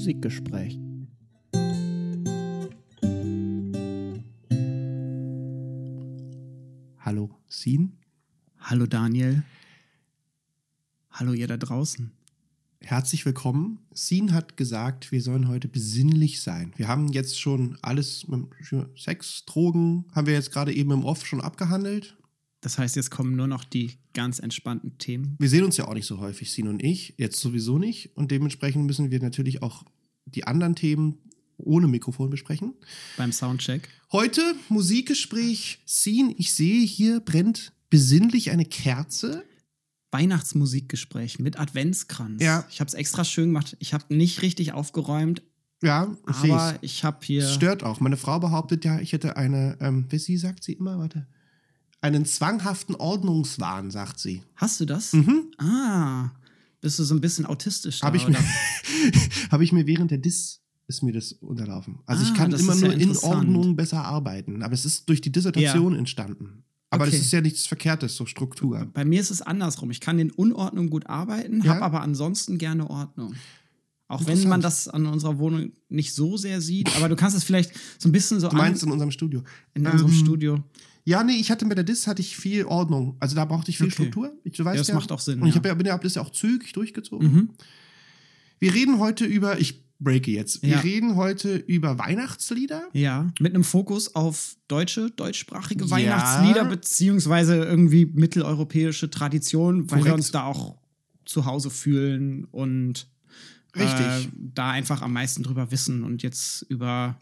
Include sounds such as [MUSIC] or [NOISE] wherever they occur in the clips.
Musikgespräch. Hallo, Sin. Hallo Daniel. Hallo ihr da draußen. Herzlich willkommen. Sin hat gesagt, wir sollen heute besinnlich sein. Wir haben jetzt schon alles mit Sex, Drogen, haben wir jetzt gerade eben im Off schon abgehandelt. Das heißt, jetzt kommen nur noch die ganz entspannten Themen. Wir sehen uns ja auch nicht so häufig, Sin und ich. Jetzt sowieso nicht. Und dementsprechend müssen wir natürlich auch die anderen Themen ohne Mikrofon besprechen. Beim Soundcheck. Heute Musikgespräch. Sin, ich sehe hier brennt besinnlich eine Kerze. Weihnachtsmusikgespräch mit Adventskranz. Ja. Ich habe es extra schön gemacht. Ich habe nicht richtig aufgeräumt, Ja, ich aber ich habe hier. Es stört auch. Meine Frau behauptet ja, ich hätte eine, ähm, wie sie sagt sie immer, warte, einen zwanghaften Ordnungswahn, sagt sie. Hast du das? Mhm. Ah. Bist du so ein bisschen autistisch? Habe ich, mir- [LAUGHS] hab ich mir während der Dis ist mir das unterlaufen. Also ich Ah, kann das immer ist ja nur in. Ordnung besser arbeiten. Aber es ist durch die Dissertation entstanden. Aber Okay. das ist ja nichts Verkehrtes, so Struktur. Bei mir ist es andersrum. Ich kann in Unordnung gut arbeiten, Ja? habe aber ansonsten gerne Ordnung. Auch wenn man das an unserer Wohnung nicht so sehr sieht, aber du kannst es vielleicht so ein bisschen so Du meinst in unserem Studio. in unserem Ähm, Studio. Ja, nee, ich hatte mit der Dis hatte ich viel Ordnung. Also da brauchte ich viel Okay. Struktur. Ich, du weißt Ja, das ja, macht auch Sinn, Und ich ja. bin ja das ja auch zügig durchgezogen. Mhm. Wir reden heute über, ich breake jetzt, wir Ja. reden heute über Weihnachtslieder. Ja, mit einem Fokus auf deutsche, deutschsprachige Ja. Weihnachtslieder, beziehungsweise irgendwie mitteleuropäische Tradition, weil wir Korrekt. uns da auch zu Hause fühlen und Richtig. äh, da einfach am meisten drüber wissen. Und jetzt über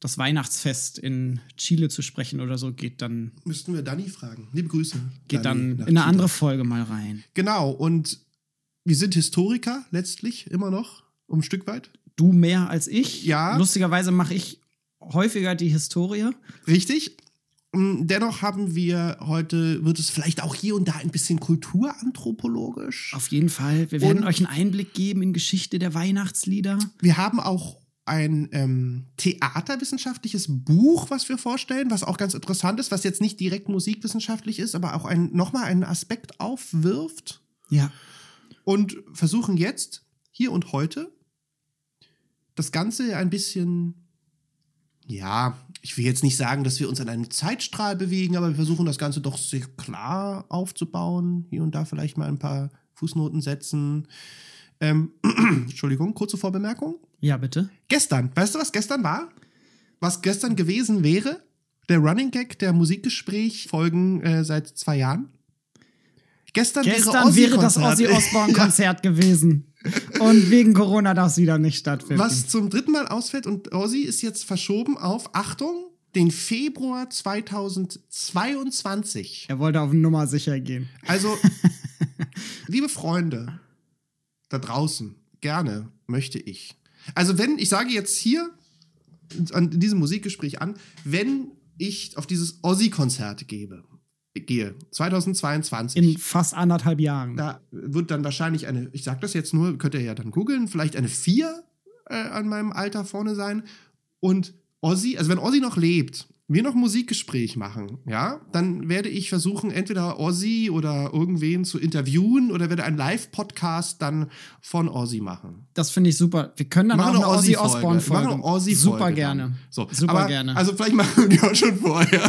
das Weihnachtsfest in Chile zu sprechen oder so, geht dann, Müssten wir Dani fragen. Liebe Grüße. geht Dani, dann in eine andere Folge mal rein. Genau, und wir sind Historiker letztlich immer noch, um ein Stück weit. Du mehr als ich. Ja. Lustigerweise mache ich häufiger die Historie. Richtig. Mm, Dennoch haben wir heute, wird es vielleicht auch hier und da ein bisschen kulturanthropologisch. Auf jeden Fall. Wir werden Und- euch einen Einblick geben in Geschichte der Weihnachtslieder. Wir haben auch ein ähm, theaterwissenschaftliches Buch, was wir vorstellen, was auch ganz interessant ist, was jetzt nicht direkt musikwissenschaftlich ist, aber auch ein, nochmal einen Aspekt aufwirft. Ja. Und versuchen jetzt, hier und heute, das Ganze ein bisschen, ja, ich will jetzt nicht sagen, dass wir uns an einem Zeitstrahl bewegen, aber wir versuchen das Ganze doch sehr klar aufzubauen. Hier und da vielleicht mal ein paar Fußnoten setzen. Ähm, [CLEARS THROAT] Entschuldigung, kurze Vorbemerkung. Ja, bitte. Gestern, weißt du, was gestern war? Was gestern gewesen wäre? Der Running Gag der Musikgespräch-Folgen äh, seit zwei Jahren. Gestern, Gestern wäre das Ozzy Osbourne [LAUGHS] Osbourne-Konzert gewesen. Und wegen Corona darf es wieder nicht stattfinden. Was zum dritten Mal ausfällt und Ozzy ist jetzt verschoben auf, Achtung, den Februar 2022. Er wollte auf Nummer sicher gehen. Also, [LAUGHS] liebe Freunde da draußen, gerne möchte ich. Also, wenn, ich sage jetzt hier an diesem Musikgespräch an, wenn ich auf dieses Ozzy-Konzert gebe, gehe, 2022. In fast anderthalb Jahren. Da wird dann wahrscheinlich eine, ich sag das jetzt nur, könnt ihr ja dann googeln, vielleicht eine 4 äh, an meinem Alter vorne sein. Und Ozzy, also wenn Ozzy noch lebt, wir noch ein Musikgespräch machen, ja, dann werde ich versuchen, entweder Ozzy oder irgendwen zu interviewen oder werde einen Live-Podcast dann von Ozzy machen. Das finde ich super. Wir können dann Machen auch eine Ozzy Ozzy-Folge. Osbourne-Folge. Machen Ozzy-Folge Super dann. gerne. So, Super aber, gerne. Also vielleicht machen wir [LAUGHS] die auch schon vorher. [LAUGHS]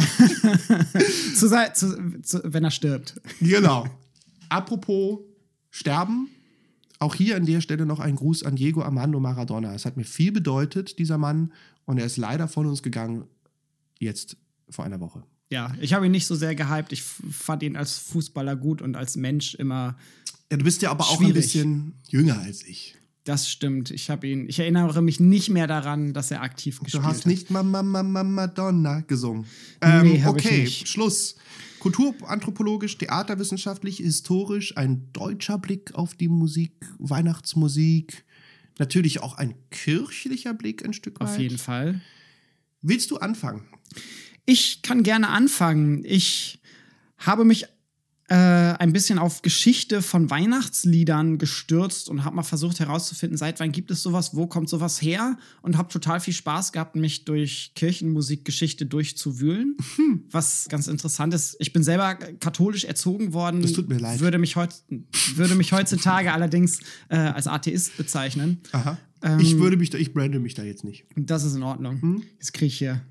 zu, zu, zu, wenn er stirbt. Genau. Apropos Sterben, auch hier an der Stelle noch ein Gruß an Diego Armando Maradona. Es hat mir viel bedeutet, dieser Mann, und er ist leider von uns gegangen, jetzt vor einer Woche. Ja, ich habe ihn nicht so sehr gehypt. Ich fand ihn als Fußballer gut und als Mensch immer. Ja, du bist ja aber auch ein Schwierig. bisschen jünger als ich. Das stimmt. Ich habe ihn. Ich erinnere mich nicht mehr daran, dass er aktiv Du gespielt hast hat. nicht Mama, Mama, Madonna gesungen. Nee, Ähm, ich okay. Schluss. Kulturanthropologisch, theaterwissenschaftlich, historisch, ein deutscher Blick auf die Musik, Weihnachtsmusik. Natürlich auch ein kirchlicher Blick ein Stück weit. Auf jeden Fall. Willst du anfangen? Ich kann gerne anfangen. Ich habe mich äh, ein bisschen auf Geschichte von Weihnachtsliedern gestürzt und habe mal versucht herauszufinden, seit wann gibt es sowas, wo kommt sowas her und habe total viel Spaß gehabt, mich durch Kirchenmusikgeschichte durchzuwühlen, Hm. was ganz interessant ist. Ich bin selber katholisch erzogen worden. Das tut mir leid. Würde mich, heut, würde mich heutzutage [LAUGHS] allerdings äh, als Atheist bezeichnen. Aha. ich würde mich da, ich brande mich da jetzt nicht. Das ist in Ordnung. Hm? Jetzt kriege ich hier.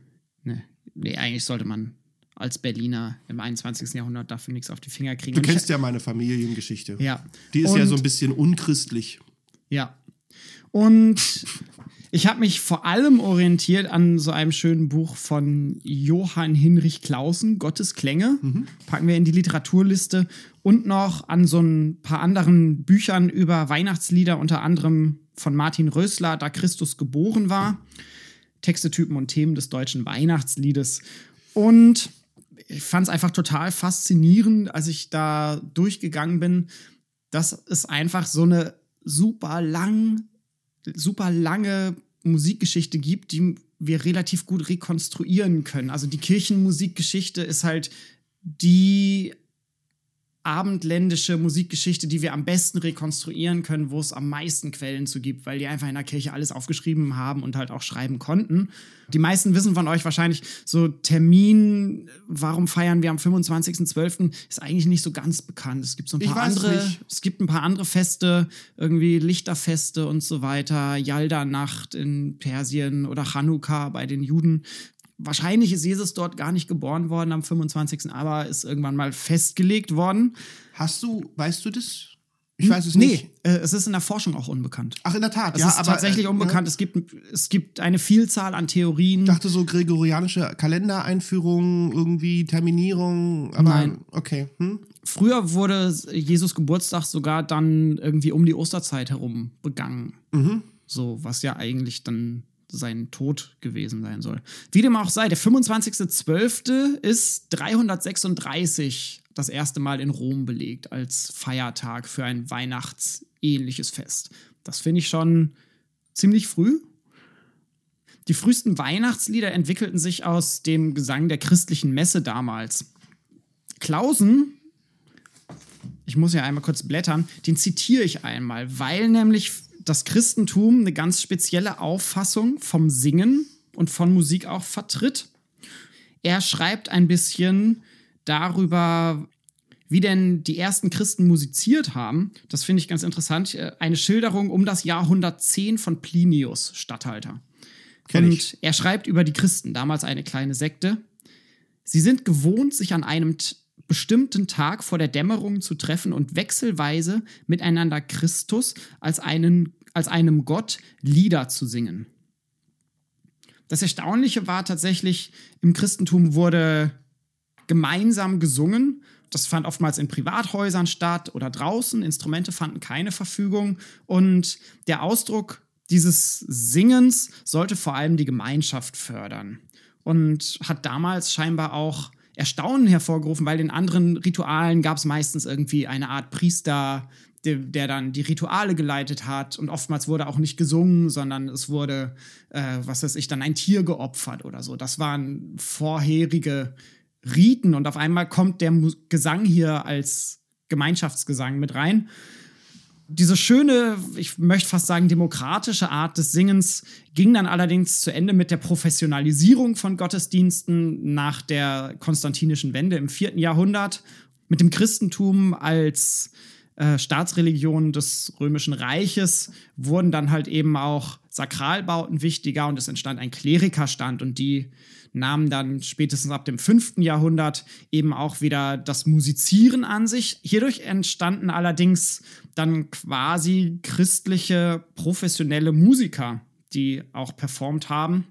Ne, nee, eigentlich sollte man als Berliner im 21. Jahrhundert dafür nichts auf die Finger kriegen. Du kennst ich, ja meine Familiengeschichte. Ja. Die ist ja Und- so ein bisschen unchristlich. Ja. Und ich habe mich vor allem orientiert an so einem schönen Buch von Johann Hinrich Clausen, Gottes Klänge. Packen wir in die Literaturliste. Und noch an so ein paar anderen Büchern über Weihnachtslieder, unter anderem von Martin Rösler, Da Christus geboren war. Texte, Typen und Themen des deutschen Weihnachtsliedes. Und ich fand es einfach total faszinierend, als ich da durchgegangen bin, dass es einfach so eine super lang, super lange Musikgeschichte gibt, die wir relativ gut rekonstruieren können. Also die Kirchenmusikgeschichte ist halt die abendländische Musikgeschichte, die wir am besten rekonstruieren können, wo es am meisten Quellen zu gibt, weil die einfach in der Kirche alles aufgeschrieben haben und halt auch schreiben konnten. Die meisten wissen von euch wahrscheinlich, so Termin, warum feiern wir am 25.12., ist eigentlich nicht so ganz bekannt. Es gibt so ein paar andere, nicht. es gibt ein paar andere Feste, irgendwie Lichterfeste und so weiter, Yalda-Nacht in Persien oder Chanukka bei den Juden. Wahrscheinlich ist Jesus dort gar nicht geboren worden am 25., aber ist irgendwann mal festgelegt worden. Hast du, weißt du das? Ich weiß es nee, nicht. äh, es ist in der Forschung auch unbekannt. Ach, in der Tat, Es ja. ist aber, tatsächlich äh, unbekannt. Es, gibt, es gibt eine Vielzahl an Theorien. Ich dachte so gregorianische Kalendereinführung, irgendwie Terminierung, aber Nein. okay. Hm? Früher wurde Jesus Geburtstag sogar dann irgendwie um die Osterzeit herum begangen. Mhm. So, was ja eigentlich dann sein Tod gewesen sein soll. Wie dem auch sei, der 25.12. ist 336 das erste Mal in Rom belegt als Feiertag für ein weihnachtsähnliches Fest. Das finde ich schon ziemlich früh. Die frühesten Weihnachtslieder entwickelten sich aus dem Gesang der christlichen Messe damals. Klausen, ich muss ja einmal kurz blättern, den zitiere ich einmal, weil nämlich das Christentum eine ganz spezielle Auffassung vom Singen und von Musik auch vertritt. Er schreibt ein bisschen darüber, wie denn die ersten Christen musiziert haben. Das finde ich ganz interessant. Äh, Eine Schilderung um das Jahr 110 von Plinius, Statthalter. Kenn und ich. er schreibt über die Christen, damals eine kleine Sekte. Sie sind gewohnt, sich an einem bestimmten Tag vor der Dämmerung zu treffen und wechselweise miteinander Christus als, einen, als einem Gott Lieder zu singen. Das Erstaunliche war tatsächlich, im Christentum wurde gemeinsam gesungen. Das fand oftmals in Privathäusern statt oder draußen. Instrumente fanden keine Verfügung. Und der Ausdruck dieses Singens sollte vor allem die Gemeinschaft fördern. Und hat damals scheinbar auch Erstaunen hervorgerufen, weil in anderen Ritualen gab es meistens irgendwie eine Art Priester, der, der dann die Rituale geleitet hat. Und oftmals wurde auch nicht gesungen, sondern es wurde, äh, was weiß ich, dann ein Tier geopfert oder so. Das waren vorherige Riten. Und auf einmal kommt der Gesang hier als Gemeinschaftsgesang mit rein. Diese schöne, ich möchte fast sagen, demokratische Art des Singens ging dann allerdings zu Ende mit der Professionalisierung von Gottesdiensten nach der konstantinischen Wende im vierten Jahrhundert, mit dem Christentum als äh, Staatsreligion des Römischen Reiches wurden dann halt eben auch Sakralbauten wichtiger und es entstand ein Klerikerstand und die nahmen dann spätestens ab dem 5. Jahrhundert eben auch wieder das Musizieren an sich. Hierdurch entstanden allerdings dann quasi christliche professionelle Musiker, die auch performt haben.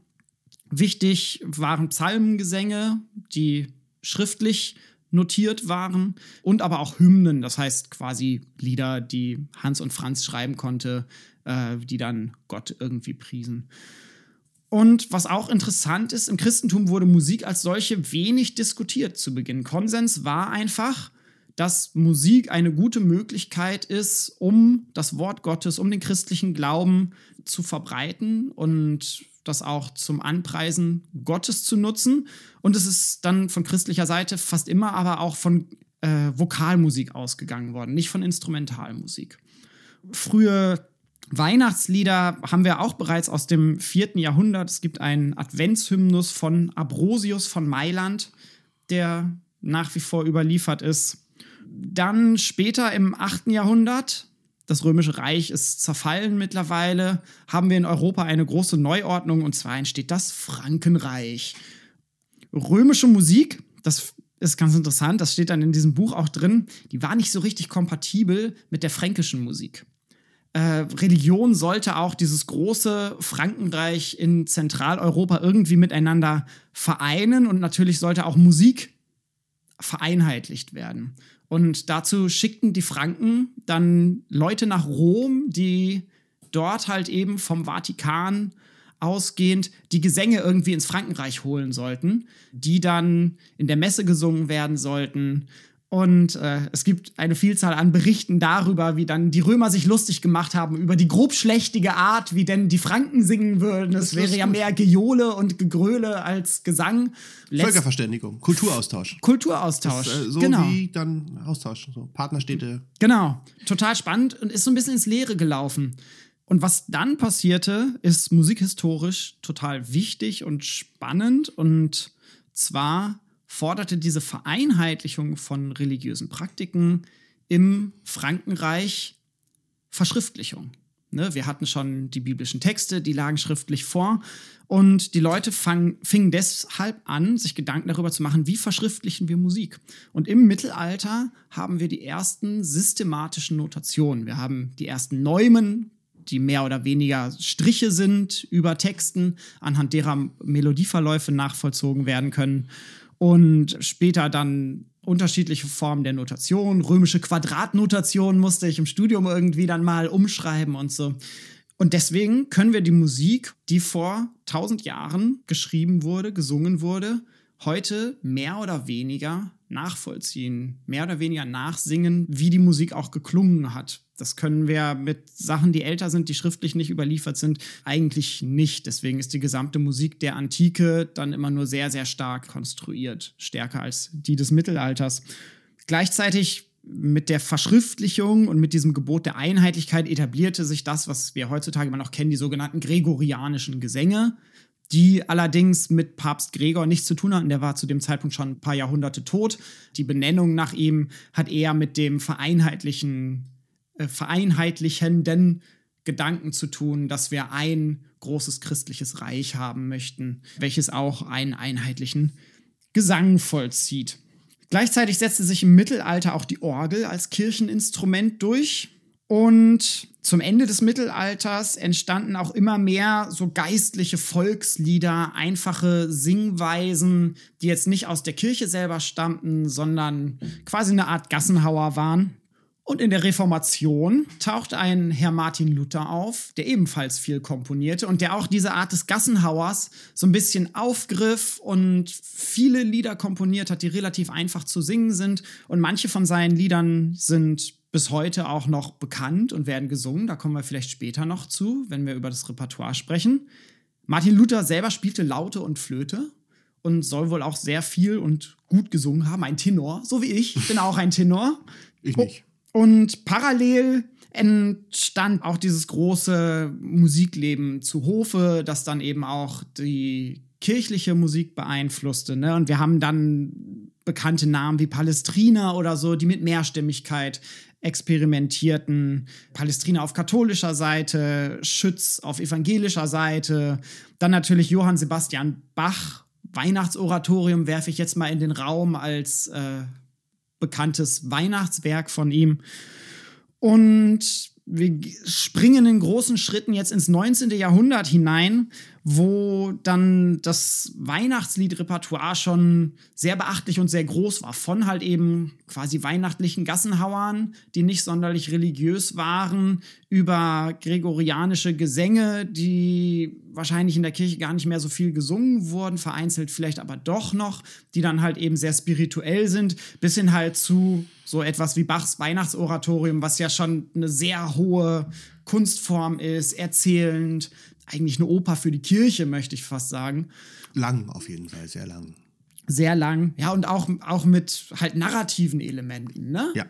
Wichtig waren Psalmengesänge, die schriftlich notiert waren und aber auch Hymnen, das heißt quasi Lieder, die Hans und Franz schreiben konnte, äh, die dann Gott irgendwie priesen. Und was auch interessant ist, im Christentum wurde Musik als solche wenig diskutiert zu Beginn. Konsens war einfach, dass Musik eine gute Möglichkeit ist, um das Wort Gottes, um den christlichen Glauben zu verbreiten und das auch zum Anpreisen Gottes zu nutzen. Und es ist dann von christlicher Seite fast immer aber auch von äh, Vokalmusik ausgegangen worden, nicht von Instrumentalmusik. Frühe Weihnachtslieder haben wir auch bereits aus dem vierten Jahrhundert. Es gibt einen Adventshymnus von Abrosius von Mailand, der nach wie vor überliefert ist. Dann später im 8. Jahrhundert, das Römische Reich ist zerfallen mittlerweile, haben wir in Europa eine große Neuordnung und zwar entsteht das Frankenreich. Römische Musik, das ist ganz interessant, das steht dann in diesem Buch auch drin, die war nicht so richtig kompatibel mit der fränkischen Musik. Äh, Religion sollte auch dieses große Frankenreich in Zentraleuropa irgendwie miteinander vereinen und natürlich sollte auch Musik vereinheitlicht werden. Und dazu schickten die Franken dann Leute nach Rom, die dort halt eben vom Vatikan ausgehend die Gesänge irgendwie ins Frankenreich holen sollten, die dann in der Messe gesungen werden sollten und äh, es gibt eine Vielzahl an Berichten darüber, wie dann die Römer sich lustig gemacht haben über die grobschlächtige Art, wie denn die Franken singen würden. Es wäre ja mehr Gejohle und Gegröle als Gesang. Letzt Völkerverständigung, Kulturaustausch. Kulturaustausch. Das, äh, so genau. wie dann Austausch, so Partnerstädte. Genau, total spannend und ist so ein bisschen ins Leere gelaufen. Und was dann passierte, ist musikhistorisch total wichtig und spannend. Und zwar forderte diese Vereinheitlichung von religiösen Praktiken im Frankenreich Verschriftlichung. Ne, wir hatten schon die biblischen Texte, die lagen schriftlich vor. Und die Leute fang, fingen deshalb an, sich Gedanken darüber zu machen, wie verschriftlichen wir Musik. Und im Mittelalter haben wir die ersten systematischen Notationen. Wir haben die ersten Neumen, die mehr oder weniger Striche sind über Texten, anhand derer Melodieverläufe nachvollzogen werden können und später dann unterschiedliche Formen der Notation. Römische Quadratnotation musste ich im Studium irgendwie dann mal umschreiben und so. Und deswegen können wir die Musik, die vor 1000 Jahren geschrieben wurde, gesungen wurde, heute mehr oder weniger nachvollziehen, mehr oder weniger nachsingen, wie die Musik auch geklungen hat. Das können wir mit Sachen, die älter sind, die schriftlich nicht überliefert sind, eigentlich nicht. Deswegen ist die gesamte Musik der Antike dann immer nur sehr, sehr stark konstruiert, stärker als die des Mittelalters. Gleichzeitig mit der Verschriftlichung und mit diesem Gebot der Einheitlichkeit etablierte sich das, was wir heutzutage immer noch kennen, die sogenannten gregorianischen Gesänge, die allerdings mit Papst Gregor nichts zu tun hatten. Der war zu dem Zeitpunkt schon ein paar Jahrhunderte tot. Die Benennung nach ihm hat eher mit dem vereinheitlichen äh, vereinheitlichenden Gedanken zu tun, dass wir ein großes christliches Reich haben möchten, welches auch einen einheitlichen Gesang vollzieht. Gleichzeitig setzte sich im Mittelalter auch die Orgel als Kircheninstrument durch. Und zum Ende des Mittelalters entstanden auch immer mehr so geistliche Volkslieder, einfache Singweisen, die jetzt nicht aus der Kirche selber stammten, sondern quasi eine Art Gassenhauer waren. Und in der Reformation taucht ein Herr Martin Luther auf, der ebenfalls viel komponierte und der auch diese Art des Gassenhauers so ein bisschen aufgriff und viele Lieder komponiert hat, die relativ einfach zu singen sind. Und manche von seinen Liedern sind bis heute auch noch bekannt und werden gesungen. Da kommen wir vielleicht später noch zu, wenn wir über das Repertoire sprechen. Martin Luther selber spielte Laute und Flöte und soll wohl auch sehr viel und gut gesungen haben. Ein Tenor, so wie ich. Ich bin auch ein Tenor. Ich nicht. Und parallel entstand auch dieses große Musikleben zu Hofe, das dann eben auch die kirchliche Musik beeinflusste. Ne? Und wir haben dann bekannte Namen wie Palestrina oder so, die mit Mehrstimmigkeit experimentierten. Palestrina auf katholischer Seite, Schütz auf evangelischer Seite. Dann natürlich Johann Sebastian Bach. Weihnachtsoratorium werfe ich jetzt mal in den Raum als äh, bekanntes Weihnachtswerk von ihm. Und wir springen in großen Schritten jetzt ins 19. Jahrhundert hinein, wo dann das Weihnachtsliedrepertoire schon sehr beachtlich und sehr groß war. Von halt eben quasi weihnachtlichen Gassenhauern, die nicht sonderlich religiös waren, über gregorianische Gesänge, die wahrscheinlich in der Kirche gar nicht mehr so viel gesungen wurden, vereinzelt vielleicht aber doch noch, die dann halt eben sehr spirituell sind, bis hin halt zu so etwas wie Bachs Weihnachtsoratorium, was ja schon eine sehr hohe Kunstform ist, erzählend, eigentlich eine Oper für die Kirche, möchte ich fast sagen. Lang, auf jeden Fall, sehr lang. Sehr lang, ja, und auch, auch mit halt narrativen Elementen, ne? Ja.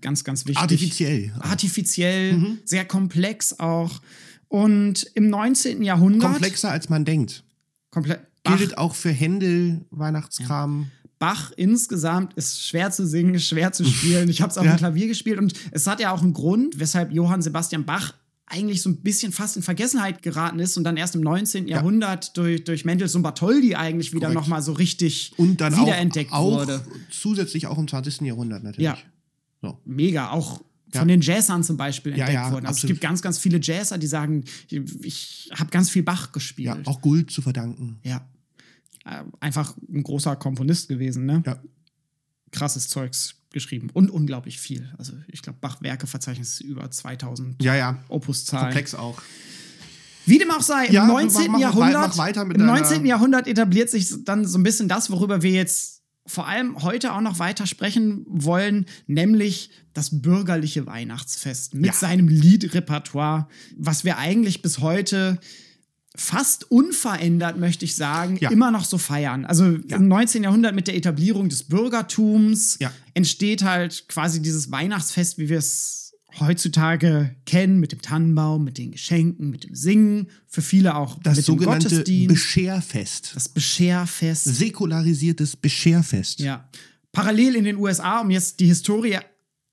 Ganz, ganz wichtig. Artifiziell. Artifiziell, mhm. sehr komplex auch. Und im 19. Jahrhundert. Komplexer als man denkt. Komplett. Gilt auch für Händel, Weihnachtskram. Ja. Bach insgesamt ist schwer zu singen, schwer zu spielen. Ich habe es auf [LAUGHS] Ja. dem Klavier gespielt und es hat ja auch einen Grund, weshalb Johann Sebastian Bach eigentlich so ein bisschen fast in Vergessenheit geraten ist und dann erst im 19. Jahrhundert durch, durch Mendelssohn Bartholdy eigentlich wieder nochmal so richtig Und dann auch, wiederentdeckt auch wurde. zusätzlich auch im 20. Jahrhundert natürlich. Ja. So. Mega, auch Ja. von den Jazzern zum Beispiel Ja, entdeckt ja, wurden. Also es gibt ganz, ganz viele Jazzer, die sagen, ich habe ganz viel Bach gespielt. ja, auch Gould zu verdanken. Ja. Äh, Einfach ein großer Komponist gewesen, ne? Ja. Krasses Zeugs geschrieben und unglaublich viel. Also ich glaube, Bach-Werke verzeichnet über 2000 Ja, ja. Opuszahlen. Komplex auch. Wie dem auch sei, Ja, im mach- 19. mach- Jahrhundert, mach weiter mit im deiner- 19. Jahrhundert etabliert sich dann so ein bisschen das, worüber wir jetzt vor allem heute auch noch weiter sprechen wollen, nämlich das bürgerliche Weihnachtsfest mit Ja. seinem Liedrepertoire, was wir eigentlich bis heute fast unverändert, möchte ich sagen, Ja. immer noch so feiern. Also Ja. im 19. Jahrhundert mit der Etablierung des Bürgertums Ja. entsteht halt quasi dieses Weihnachtsfest, wie wir es heutzutage kennen, mit dem Tannenbaum, mit den Geschenken, mit dem Singen, für viele auch Das mit dem sogenannte Gottesdienst, Bescherfest. das Bescherfest. Säkularisiertes Bescherfest. Ja. Parallel in den USA, um jetzt die Historie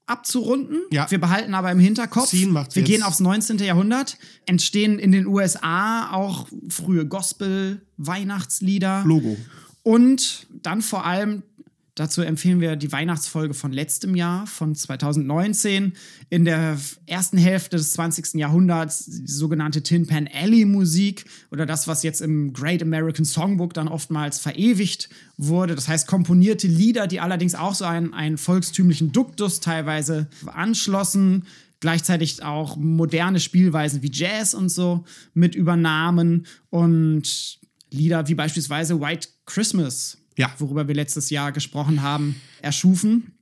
abzurunden. Ja. Wir behalten aber im Hinterkopf, wir jetzt. gehen aufs 19. Jahrhundert, entstehen in den USA auch frühe Gospel-Weihnachtslieder. Logo. Und dann vor allem, dazu empfehlen wir die Weihnachtsfolge von letztem Jahr, von 2019. In der ersten Hälfte des 20. Jahrhunderts die sogenannte Tin Pan Alley Musik oder das, was jetzt im Great American Songbook dann oftmals verewigt wurde. Das heißt, komponierte Lieder, die allerdings auch so einen, einen volkstümlichen Duktus teilweise anschlossen gleichzeitig auch moderne Spielweisen wie Jazz und so mit übernahmen und Lieder wie beispielsweise White Christmas, Ja. worüber wir letztes Jahr gesprochen haben, erschufen.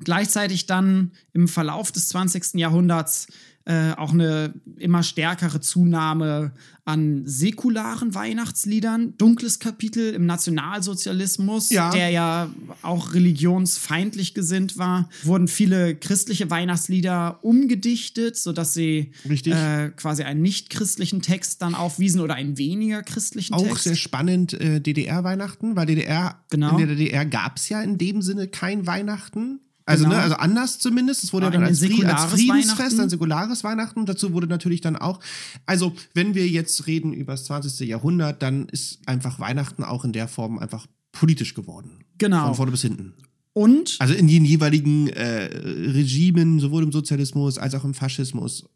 Gleichzeitig dann im Verlauf des 20. Jahrhunderts äh, auch eine immer stärkere Zunahme an säkularen Weihnachtsliedern. Dunkles Kapitel im Nationalsozialismus, Ja. der ja auch religionsfeindlich gesinnt war, wurden viele christliche Weihnachtslieder umgedichtet, sodass sie äh, quasi einen nicht-christlichen Text dann aufwiesen oder einen weniger christlichen Auch Text. sehr spannend äh, DDR-Weihnachten, weil DDR, Genau. in der DDR gab es ja in dem Sinne kein Weihnachten. Also, Genau. ne, also anders zumindest. Es wurde ja dann als, als Friedensfest, ein säkulares Weihnachten. Dazu wurde natürlich dann auch, also wenn wir jetzt reden über das 20. Jahrhundert, dann ist einfach Weihnachten auch in der Form einfach politisch geworden. Genau. Von vorne bis hinten. Und Also in den jeweiligen äh, Regimen, sowohl im Sozialismus als auch im Faschismus.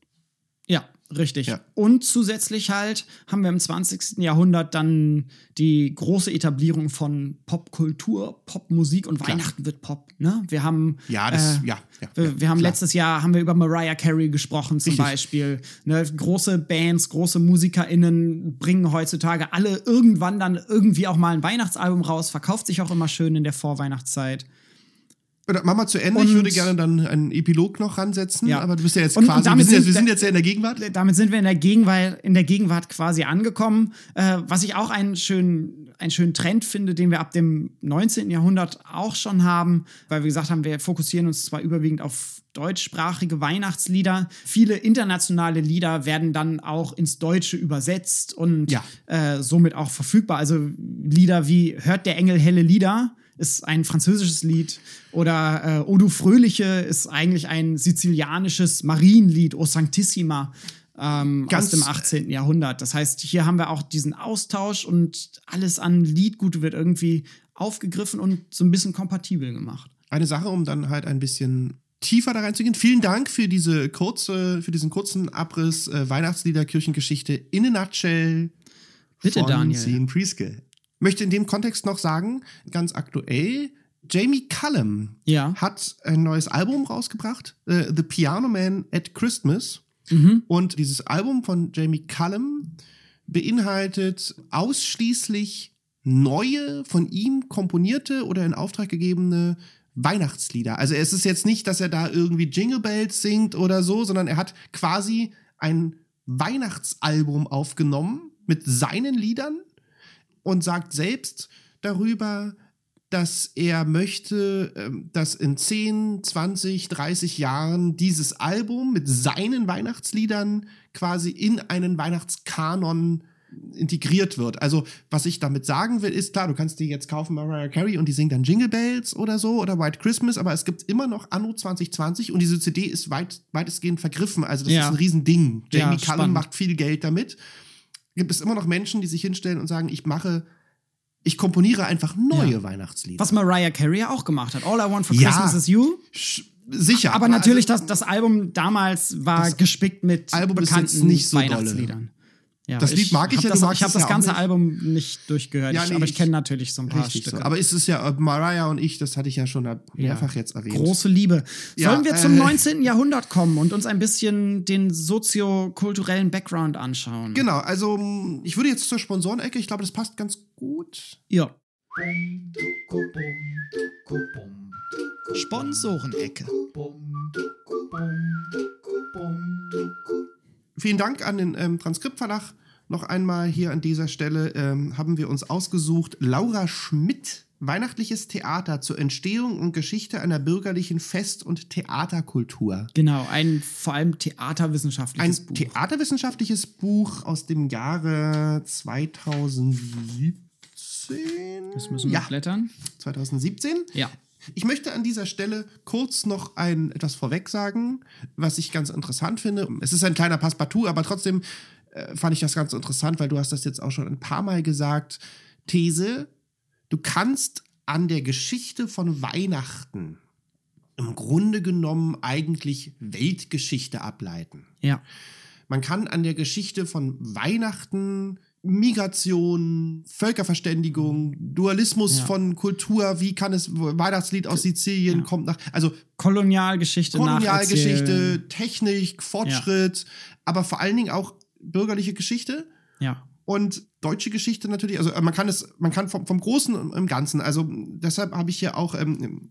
Ja, richtig. Ja. Und zusätzlich halt haben wir im 20. Jahrhundert dann die große Etablierung von Popkultur, Popmusik und Klar. Weihnachten wird Pop. Ne? Wir haben Ja, das, äh, ja, ja. wir, wir haben klar. letztes Jahr haben wir über Mariah Carey gesprochen zum Richtig. Beispiel. Ne, große Bands, große MusikerInnen bringen heutzutage alle irgendwann dann irgendwie auch mal ein Weihnachtsalbum raus, verkauft sich auch immer schön in der Vorweihnachtszeit. Oder mach mal zu Ende. ich Und- würde gerne dann einen Epilog noch ransetzen. Ja. Aber du bist ja jetzt Und- und quasi, wir damit sind, jetzt, sind wir sind wir- jetzt ja in der Gegenwart. damit sind wir in der Gegenwart, in der Gegenwart quasi angekommen. Äh, was ich auch einen schönen, einen schönen Trend finde, den wir ab dem 19. Jahrhundert auch schon haben, weil wir gesagt haben, wir fokussieren uns zwar überwiegend auf deutschsprachige Weihnachtslieder. Viele internationale Lieder werden dann auch ins Deutsche übersetzt und Ja. äh, somit auch verfügbar. Also Lieder wie Hört der Engel helle Lieder ist ein französisches Lied oder äh, O du Fröhliche ist eigentlich ein sizilianisches Marienlied, O Sanctissima. Ähm, aus dem 18. Jahrhundert. Das heißt, hier haben wir auch diesen Austausch und alles an Liedgut wird irgendwie aufgegriffen und so ein bisschen kompatibel gemacht. Eine Sache, um dann halt ein bisschen tiefer da reinzugehen. Vielen Dank für diese kurze, für diesen kurzen Abriss äh, Weihnachtslieder Kirchengeschichte in a nutshell. Bitte, von Daniel. Sean Prieske. Möchte in dem Kontext noch sagen, ganz aktuell, Jamie Cullum Ja. hat ein neues Album rausgebracht, äh, The Piano Man at Christmas. Mhm. Und dieses Album von Jamie Cullum beinhaltet ausschließlich neue, von ihm komponierte oder in Auftrag gegebene Weihnachtslieder. Also es ist jetzt nicht, dass er da irgendwie Jingle Bells singt oder so, sondern er hat quasi ein Weihnachtsalbum aufgenommen mit seinen Liedern und sagt selbst darüber, dass er möchte, ähm, dass in 10, 20, 30 Jahren dieses Album mit seinen Weihnachtsliedern quasi in einen Weihnachtskanon integriert wird. Also, was ich damit sagen will, ist klar, du kannst die jetzt kaufen, Mariah Carey, und die singt dann Jingle Bells oder so oder White Christmas, aber es gibt immer noch Anno 2020 und diese CD ist weit, weitestgehend vergriffen. Also, das Ja. ist ein Riesending. Ja, Jamie Cullum spannend. macht viel Geld damit. Gibt es immer noch Menschen, die sich hinstellen und sagen, ich mache, ich komponiere einfach neue Ja. Weihnachtslieder. Was Mariah Carey auch gemacht hat. All I Want for Ja. Christmas is You. Sch- Sicher. Aber natürlich, also, das, das Album damals war gespickt mit Album ist bekannten jetzt nicht so dolle. Ja, Das Lied mag ich ja, du das, magst Ich habe es das ja ganze nicht. Album nicht durchgehört, Ja, ich, nee, aber ich ich- kenne natürlich so ein paar Stücke. so. Aber es ist ja äh, Mariah und ich, das hatte ich ja schon mehrfach jetzt erwähnt. Große Liebe. Ja, Sollen wir zum äh, 19. Jahrhundert kommen und uns ein bisschen den soziokulturellen Background anschauen? Genau, also mh, ich würde jetzt zur Sponsorenecke, ich glaube, das passt ganz gut. Ja. Sponsorenecke. Vielen Dank an den ähm, Transkriptverlag. Noch einmal hier an dieser Stelle ähm, haben wir uns ausgesucht, Laura Schmidt, Weihnachtliches Theater zur Entstehung und Geschichte einer bürgerlichen Fest- und Theaterkultur. Genau, ein vor allem Ein theaterwissenschaftliches Buch. theaterwissenschaftliches Buch aus dem Jahre 2017. das müssen wir ja, blättern. 2017. Ja. Ich möchte an dieser Stelle kurz noch ein etwas vorweg sagen, was ich ganz interessant finde. Es ist ein kleiner Passepartout, aber trotzdem äh, fand ich das ganz interessant, weil du hast das jetzt auch schon ein paar Mal gesagt. These, du kannst an der Geschichte von Weihnachten im Grunde genommen eigentlich Weltgeschichte ableiten. Ja. Man kann an der Geschichte von Weihnachten, Migration, Völkerverständigung, Dualismus Ja. von Kultur, wie kann es, Weihnachtslied aus Sizilien Ja. kommt nach, also Kolonialgeschichte Kolonialgeschichte. Technik, Fortschritt, aber vor allen Dingen auch bürgerliche Geschichte Ja. und deutsche Geschichte natürlich. Also äh, man kann es, man kann vom, vom Großen und im Ganzen. Also deshalb habe ich hier auch ähm,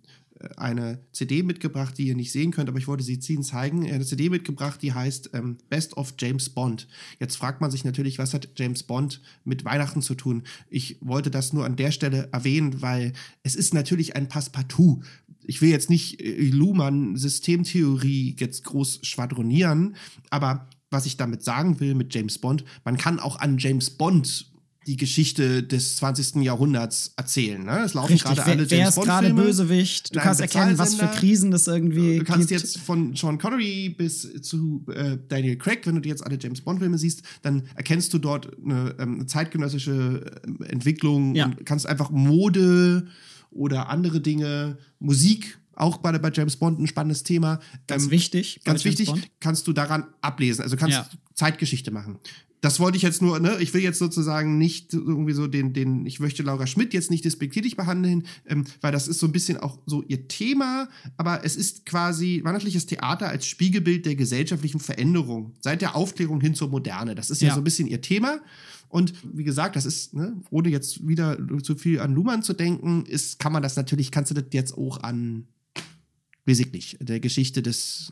eine CD mitgebracht, die ihr nicht sehen könnt, aber ich wollte sie ziehen zeigen. Eine CD mitgebracht, die heißt ähm, Best of James Bond. Jetzt fragt man sich natürlich, was hat James Bond mit Weihnachten zu tun? Ich wollte das nur an der Stelle erwähnen, weil es ist natürlich ein Passepartout. Ich will jetzt nicht äh, Luhmann-Systemtheorie jetzt groß schwadronieren, aber was ich damit sagen will mit James Bond, man kann auch an James Bond die Geschichte des 20. Jahrhunderts erzählen. Ne? Es laufen gerade wer, alle wer James ist gerade. Bösewicht? Du kannst erkennen, was für. Krisen das irgendwie Du kannst gibt. jetzt von Sean Connery bis zu äh, Daniel Craig, wenn du dir jetzt alle James Bond-Filme siehst, dann erkennst du dort eine, ähm, zeitgenössische ähm, Entwicklung Ja. und kannst einfach Mode oder andere Dinge, Musik, auch bei, bei James Bond ein spannendes Thema. Ganz ähm, wichtig. Ganz wichtig, Bond. kannst du daran ablesen. Also kannst Ja. Zeitgeschichte machen. Das wollte ich jetzt nur, ne, ich will jetzt sozusagen nicht irgendwie so den, den, ich möchte Laura Schmidt jetzt nicht despektierlich behandeln, ähm, weil das ist so ein bisschen auch so ihr Thema, aber es ist quasi weihnachtliches Theater als Spiegelbild der gesellschaftlichen Veränderung, seit der Aufklärung hin zur Moderne. Das ist ja, Ja. so ein bisschen ihr Thema. Und wie gesagt, das ist, ne, ohne jetzt wieder zu viel an Luhmann zu denken, ist, kann man das natürlich, kannst du das jetzt auch an, weiß ich nicht, der Geschichte des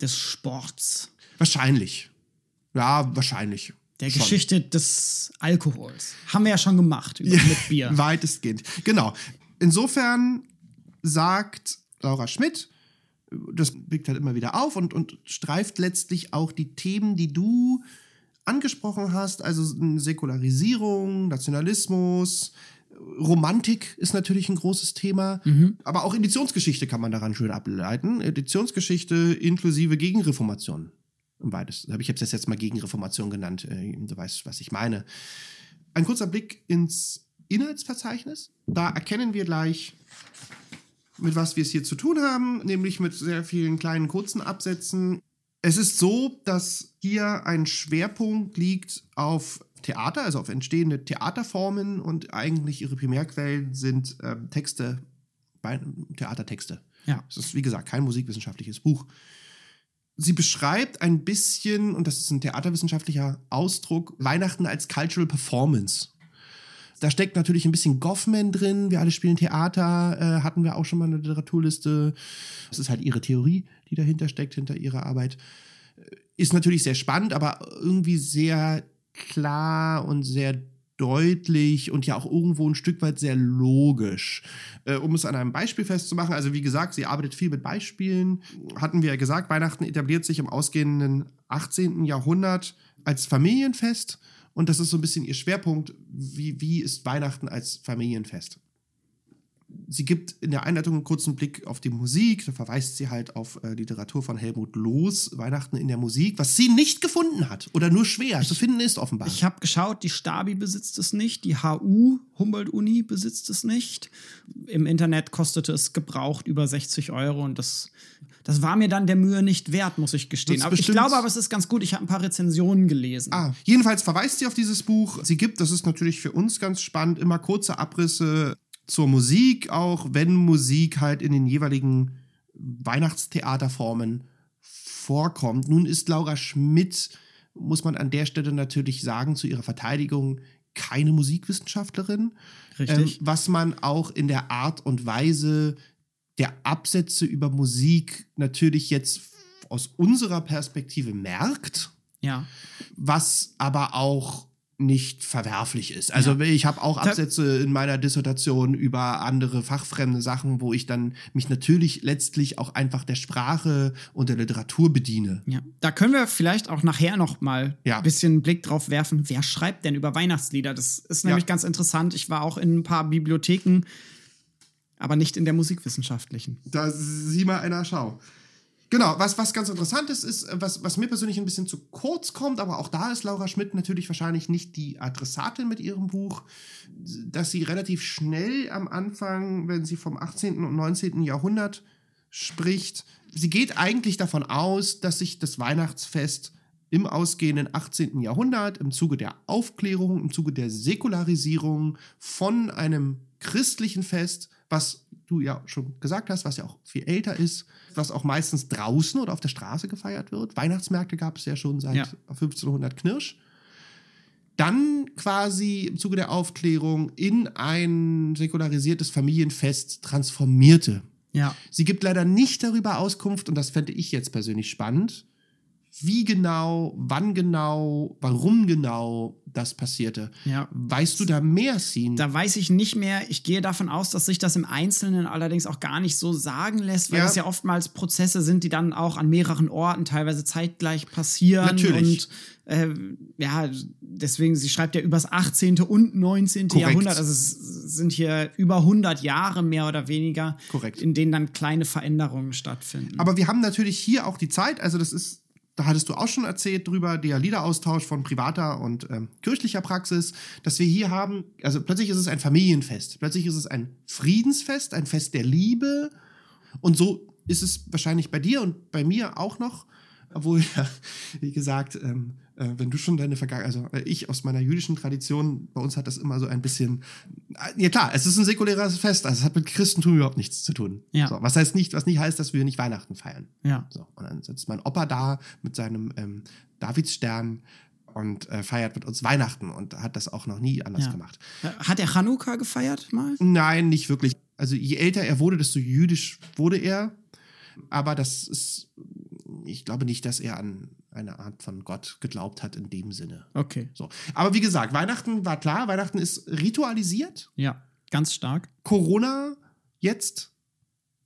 Des Sports. Wahrscheinlich. Ja, wahrscheinlich. Der Schon. Geschichte des Alkohols. Haben wir ja schon gemacht über, mit Bier. [LAUGHS] Weitestgehend. Genau. Insofern sagt Laura Schmidt, das blickt halt immer wieder auf und, und streift letztlich auch die Themen, die du angesprochen hast, also Säkularisierung, Nationalismus, Romantik ist natürlich ein großes Thema, Mhm. aber auch Editionsgeschichte kann man daran schön ableiten. Editionsgeschichte inklusive Gegenreformation. Im weitesten. Ich habe es jetzt mal Gegenreformation genannt. äh, Du weißt, was ich meine. Ein kurzer Blick ins Inhaltsverzeichnis. Da erkennen wir gleich, mit was wir es hier zu tun haben, nämlich mit sehr vielen kleinen kurzen Absätzen. Es ist so, dass hier ein Schwerpunkt liegt auf Theater, also auf entstehende Theaterformen und eigentlich ihre Primärquellen sind ähm, Texte, Theatertexte. Ja. Es ist, wie gesagt, kein musikwissenschaftliches Buch. Sie beschreibt ein bisschen, und das ist ein theaterwissenschaftlicher Ausdruck, Weihnachten als Cultural Performance. Da steckt natürlich ein bisschen Goffman drin. Wir alle spielen Theater, äh, hatten wir auch schon mal eine Literaturliste. Das ist halt ihre Theorie, die dahinter steckt, hinter ihrer Arbeit. Äh, Ist natürlich sehr spannend, aber irgendwie sehr klar und sehr deutlich und ja auch irgendwo ein Stück weit sehr logisch. Äh, um es an einem Beispiel festzumachen, also wie gesagt, sie arbeitet viel mit Beispielen. Hatten wir ja gesagt, Weihnachten etabliert sich im ausgehenden 18. Jahrhundert als Familienfest Und das ist so ein bisschen ihr Schwerpunkt. Wie, wie ist Weihnachten als Familienfest? Sie gibt in der Einleitung einen kurzen Blick auf die Musik. Da verweist sie halt auf äh, Literatur von Helmut Loos, Weihnachten in der Musik, was sie nicht gefunden hat oder nur schwer zu finden ist, offenbar. Ich habe geschaut, die Stabi besitzt es nicht, die HU, Humboldt-Uni, besitzt es nicht. Im Internet kostete es gebraucht über 60 Euro und das, das war mir dann der Mühe nicht wert, muss ich gestehen. Aber ich glaube aber, es ist ganz gut. Ich habe ein paar Rezensionen gelesen. Ah, jedenfalls verweist sie auf dieses Buch. Sie gibt, das ist natürlich für uns ganz spannend, immer kurze Abrisse zur Musik, auch wenn Musik halt in den jeweiligen Weihnachtstheaterformen vorkommt. Nun ist Laura Schmidt, muss man an der Stelle natürlich sagen, zu ihrer Verteidigung keine Musikwissenschaftlerin. Richtig. Ähm, was man auch in der Art und Weise der Absätze über Musik natürlich jetzt aus unserer Perspektive merkt ja. was aber auch nicht verwerflich ist. Also ich habe auch Absätze in meiner Dissertation über andere fachfremde Sachen, wo ich dann mich natürlich letztlich auch einfach der Sprache und der Literatur bediene. Ja, da können wir vielleicht auch nachher noch mal Ja. ein bisschen einen Blick drauf werfen. Wer schreibt denn über Weihnachtslieder? Das ist nämlich Ja. ganz interessant. Ich war auch in ein paar Bibliotheken, aber nicht in der musikwissenschaftlichen. Da sieh mal einer Schau. Genau, was, was ganz interessant ist, ist, äh, was, was mir persönlich ein bisschen zu kurz kommt, aber auch da ist Laura Schmidt natürlich wahrscheinlich nicht die Adressatin mit ihrem Buch, dass sie relativ schnell am Anfang, wenn sie vom 18. und 19. Jahrhundert spricht, sie geht eigentlich davon aus, dass sich das Weihnachtsfest im ausgehenden 18. Jahrhundert im Zuge der Aufklärung, im Zuge der Säkularisierung von einem christlichen Fest, was du ja schon gesagt hast, was ja auch viel älter ist, was auch meistens draußen oder auf der Straße gefeiert wird. Weihnachtsmärkte gab es ja schon seit Ja. 1500 Knirsch. Dann quasi im Zuge der Aufklärung in ein säkularisiertes Familienfest transformierte. Ja. Sie gibt leider nicht darüber Auskunft, und das fände ich jetzt persönlich spannend, wie genau, wann genau, warum genau das passierte. Ja. Weißt du da mehr, Scene? Da weiß ich nicht mehr. Ich gehe davon aus, dass sich das im Einzelnen allerdings auch gar nicht so sagen lässt, weil Ja. das ja oftmals Prozesse sind, die dann auch an mehreren Orten teilweise zeitgleich passieren. Natürlich. Und äh, ja, deswegen, sie schreibt ja übers 18. und 19. Korrekt. Jahrhundert. Also es sind hier über 100 Jahre mehr oder weniger, Korrekt. in denen dann kleine Veränderungen stattfinden. Aber wir haben natürlich hier auch die Zeit, also das ist, da hattest du auch schon erzählt drüber, der Liederaustausch von privater und ähm, kirchlicher Praxis, dass wir hier haben, also plötzlich ist es ein Familienfest, plötzlich ist es ein Friedensfest, ein Fest der Liebe. Und so ist es wahrscheinlich bei dir und bei mir auch noch, obwohl, ja, [LAUGHS] wie gesagt, ähm, äh, wenn du schon deine Vergangenheit, also äh, ich aus meiner jüdischen Tradition, bei uns hat das immer so ein bisschen, äh, ja klar, es ist ein säkulares Fest, also es hat mit Christentum überhaupt nichts zu tun. Ja. So, was heißt nicht, was nicht heißt, dass wir nicht Weihnachten feiern. ja. So, und dann sitzt mein Opa da mit seinem ähm, Davidsstern und äh, feiert mit uns Weihnachten und hat das auch noch nie anders Ja. gemacht. Äh, Hat er Chanukka gefeiert mal? Nein, nicht wirklich. Also je älter er wurde, desto jüdisch wurde er. Aber das ist, ich glaube nicht, dass er an eine Art von Gott geglaubt hat in dem Sinne. Okay. So. Aber wie gesagt, Weihnachten war klar, Weihnachten ist ritualisiert. Ja, ganz stark. Corona jetzt.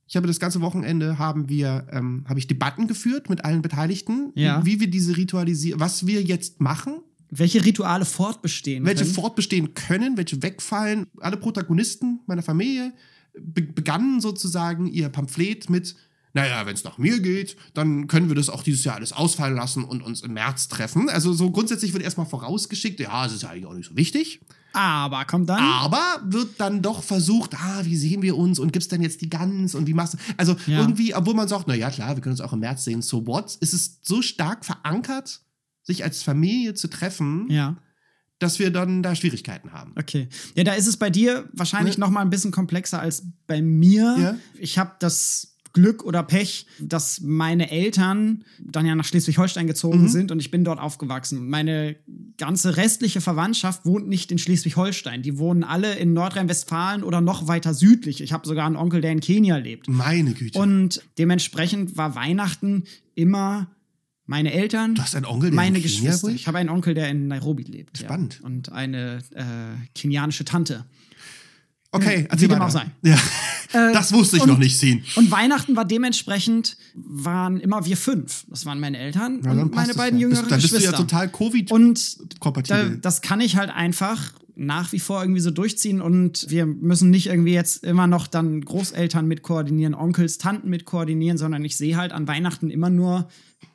Ich habe das ganze Wochenende haben wir, ähm, habe ich Debatten geführt mit allen Beteiligten, Ja. wie wir diese ritualisieren, was wir jetzt machen, Welche Rituale fortbestehen welche können. fortbestehen können, welche wegfallen. Alle Protagonisten meiner Familie be begannen sozusagen ihr Pamphlet mit, naja, wenn es nach mir geht, dann können wir das auch dieses Jahr alles ausfallen lassen und uns im März treffen. Also so grundsätzlich wird erstmal vorausgeschickt, ja, es ist ja eigentlich auch nicht so wichtig. Aber kommt dann. Aber wird dann doch versucht, ah, wie sehen wir uns und gibt's denn jetzt die Gans und wie machst du. Also Ja. irgendwie, obwohl man sagt, na ja, klar, wir können uns auch im März sehen, so what, ist es so stark verankert, sich als Familie zu treffen, Ja, dass wir dann da Schwierigkeiten haben. okay. Ja, da ist es bei dir wahrscheinlich Ne? noch mal ein bisschen komplexer als bei mir. Ja. Ich habe das Glück oder Pech, dass meine Eltern dann ja nach Schleswig-Holstein gezogen Mhm. sind und ich bin dort aufgewachsen. Meine ganze restliche Verwandtschaft wohnt nicht in Schleswig-Holstein. Die wohnen alle in Nordrhein-Westfalen oder noch weiter südlich. Ich habe sogar einen Onkel, der in Kenia lebt. Meine Güte. Und dementsprechend war Weihnachten immer meine Eltern, du hast einen Onkel, der meine in Kenia Geschwister. wohnt? Ich habe einen Onkel, der in Nairobi lebt. Spannend. Ja. Und eine äh, kenianische Tante. Okay, Wie erzähl dem weiter. auch sei. Ja. das wusste ich und- noch nicht sehen. Und Weihnachten war dementsprechend, waren immer wir fünf. Das waren meine Eltern Ja, dann und meine beiden ja. jüngeren Bist- Dann bist du Geschwister. ja total Covid und kompatibel. da, das kann ich halt einfach nach wie vor irgendwie so durchziehen und wir müssen nicht irgendwie jetzt immer noch dann Großeltern mit koordinieren, Onkels, Tanten mit koordinieren, sondern ich sehe halt an Weihnachten immer nur,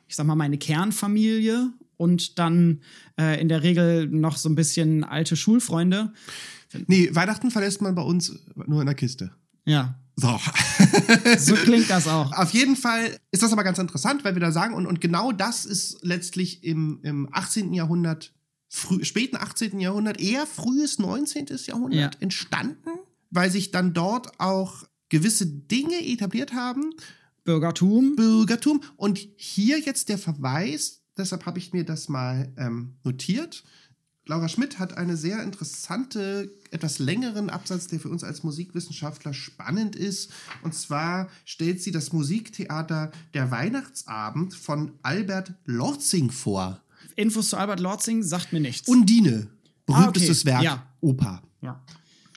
ich sag mal, meine Kernfamilie und dann äh, in der Regel noch so ein bisschen alte Schulfreunde. Nee, Weihnachten verlässt man bei uns nur in der Kiste. Ja, So. so klingt das auch. Auf jeden Fall ist das aber ganz interessant, weil wir da sagen, und, und genau das ist letztlich im, im 18. Jahrhundert, früh, späten 18. Jahrhundert, eher frühes 19. Jahrhundert Ja. entstanden, weil sich dann dort auch gewisse Dinge etabliert haben, Bürgertum. Bürgertum. Und hier jetzt der Verweis, deshalb habe ich mir das mal ähm, notiert. Laura Schmidt hat einen sehr interessante, etwas längeren Absatz, der für uns als Musikwissenschaftler spannend ist. Und zwar stellt sie das Musiktheater Der Weihnachtsabend von Albert Lorzing vor. Infos zu Albert Lorzing sagt mir nichts. Undine, berühmtestes Ah, okay. Werk, Ja. Oper. ja.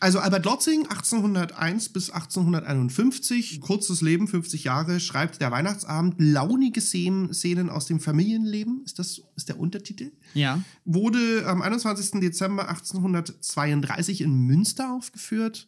Also Albert Lotzing, 1801 bis 1851, kurzes Leben, 50 Jahre, schreibt der Weihnachtsabend launige Szenen, Szenen aus dem Familienleben, ist das ist der Untertitel. Ja. Wurde am 21. Dezember 1832 in Münster aufgeführt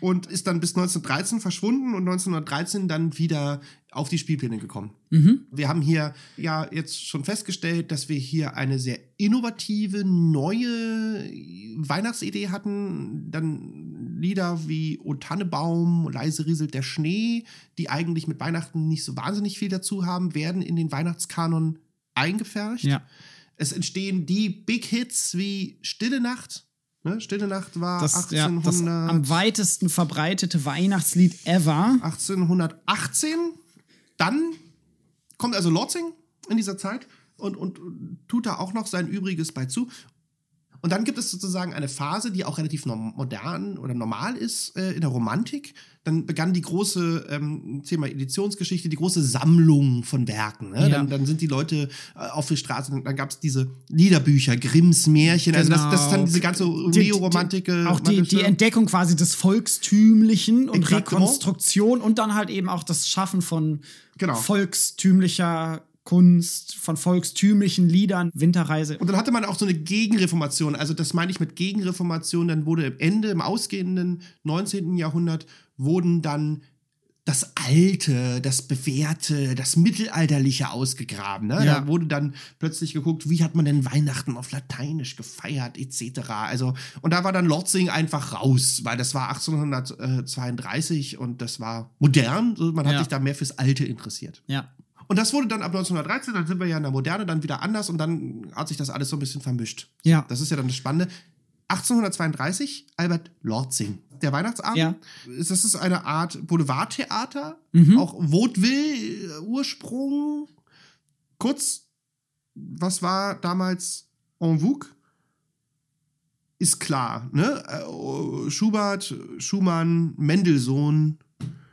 und ist dann bis 1913 verschwunden und 1913 dann wieder auf die Spielpläne gekommen. Wir haben hier ja jetzt schon festgestellt, dass wir hier eine sehr innovative, neue Weihnachtsidee hatten. Dann Lieder wie O Tannebaum, Leise rieselt der Schnee, die eigentlich mit Weihnachten nicht so wahnsinnig viel dazu haben, werden in den Weihnachtskanon eingepfercht. Ja. Es entstehen die Big Hits wie Stille Nacht. Ne? Stille Nacht war Das, ja, 1800, das am weitesten verbreitete Weihnachtslied ever. 1818. Dann kommt also Lotzing in dieser Zeit und, und tut da auch noch sein Übriges bei zu. Und dann gibt es sozusagen eine Phase, die auch relativ modern oder normal ist äh, in der Romantik. Dann begann die große ähm, Thema Editionsgeschichte, die große Sammlung von Werken. Ne? Ja. Dann, dann sind die Leute äh, auf die Straße, dann, dann gab es diese Liederbücher, Grimms Märchen. Also das, das ist dann Genau. diese ganze Neoromantik. äh, Auch die, die Entdeckung quasi des Volkstümlichen und. Rekonstruktion und dann halt eben auch das Schaffen von Genau. volkstümlicher Kunst, von volkstümlichen Liedern, Winterreise. Und dann hatte man auch so eine Gegenreformation. Also das meine ich mit Gegenreformation. Dann wurde im Ende, im ausgehenden 19. Jahrhundert, wurden dann das Alte, das Bewährte, das Mittelalterliche ausgegraben. Ne? Ja. Da wurde dann plötzlich geguckt, wie hat man denn Weihnachten auf Lateinisch gefeiert, etc. Also, und da war dann Lotzing einfach raus, weil das war 1832 und das war modern. Man hat Ja. sich da mehr fürs Alte interessiert. ja. Und das wurde dann ab 1913, dann sind wir ja in der Moderne, dann wieder anders und dann hat sich das alles so ein bisschen vermischt. Ja. Das ist ja dann das Spannende. 1832, Albert Lorzing. Der Weihnachtsabend, Ja. das ist eine Art Boulevardtheater, Mhm. auch Vaudeville, äh, Ursprung. Kurz, was war damals en vogue? Ist klar, ne? Äh, Schubert, Schumann, Mendelssohn,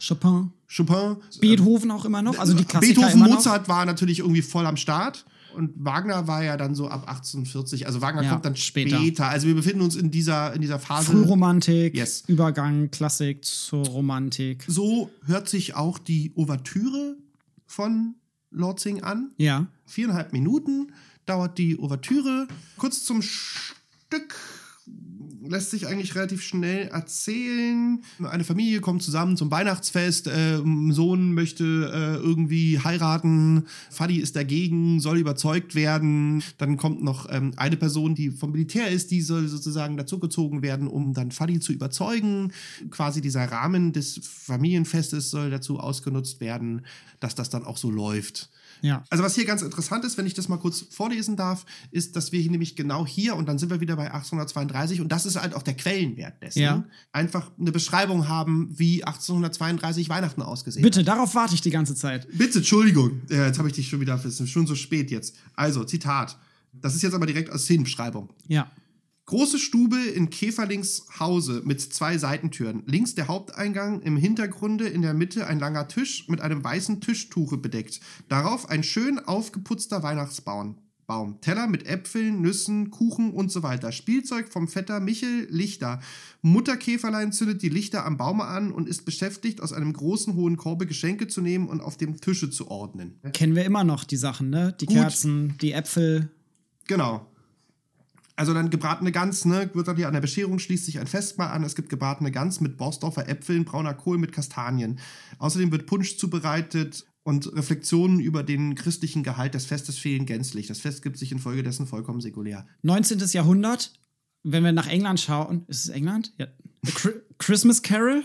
Chopin. Chopin. Beethoven auch immer noch. Also die Klassiker Beethoven, immer noch. Mozart war natürlich irgendwie voll am Start. Und Wagner war ja dann so ab 1840. Also Wagner Ja, kommt dann später. später. Also wir befinden uns in dieser, in dieser Phase. Frühromantik, Yes. Übergang, Klassik zur Romantik. So hört sich auch die Ouvertüre von Lorzing an. Ja. Viereinhalb Minuten dauert die Ouvertüre. Kurz zum Stück lässt sich eigentlich relativ schnell erzählen. Eine Familie kommt zusammen zum Weihnachtsfest. Äh, Sohn möchte äh, irgendwie heiraten. Fadi ist dagegen, soll überzeugt werden. Dann kommt noch ähm, eine Person, die vom Militär ist, die soll sozusagen dazugezogen werden, um dann Fadi zu überzeugen. Quasi dieser Rahmen des Familienfestes soll dazu ausgenutzt werden, dass das dann auch so läuft. Ja. Also was hier ganz interessant ist, wenn ich das mal kurz vorlesen darf, ist, dass wir hier nämlich genau hier, und dann sind wir wieder bei 1832, und das ist halt auch der Quellenwert dessen, Ja. einfach eine Beschreibung haben, wie 1832 Weihnachten ausgesehen Bitte, darauf warte ich die ganze Zeit. hat. Bitte, Entschuldigung. Ja, jetzt habe ich dich schon wieder, es ist schon so spät jetzt. Also, Zitat. Das ist jetzt aber direkt aus Szenenbeschreibung. Ja. Große Stube in Käferlings Hause mit zwei Seitentüren. Links der Haupteingang, im Hintergrunde in der Mitte ein langer Tisch mit einem weißen Tischtuche bedeckt. Darauf ein schön aufgeputzter Weihnachtsbaum. Baum. Teller mit Äpfeln, Nüssen, Kuchen und so weiter. Spielzeug vom Vetter Michel, Lichter. Mutterkäferlein zündet die Lichter am Baume an und ist beschäftigt, aus einem großen hohen Korbe Geschenke zu nehmen und auf dem Tische zu ordnen. Kennen wir immer noch die Sachen, ne? Die Gut. Kerzen, die Äpfel. Genau. Also dann gebratene Gans, ne, wird dann hier an der Bescherung schließt sich ein Festmahl an. Es gibt gebratene Gans mit Borsdorfer Äpfeln, brauner Kohl mit Kastanien. Außerdem wird Punsch zubereitet und Reflexionen über den christlichen Gehalt des Festes fehlen gänzlich. Das Fest gibt sich infolgedessen vollkommen säkulär. 19. Jahrhundert, wenn wir nach England schauen, ist es England? Ja. Christmas Carol,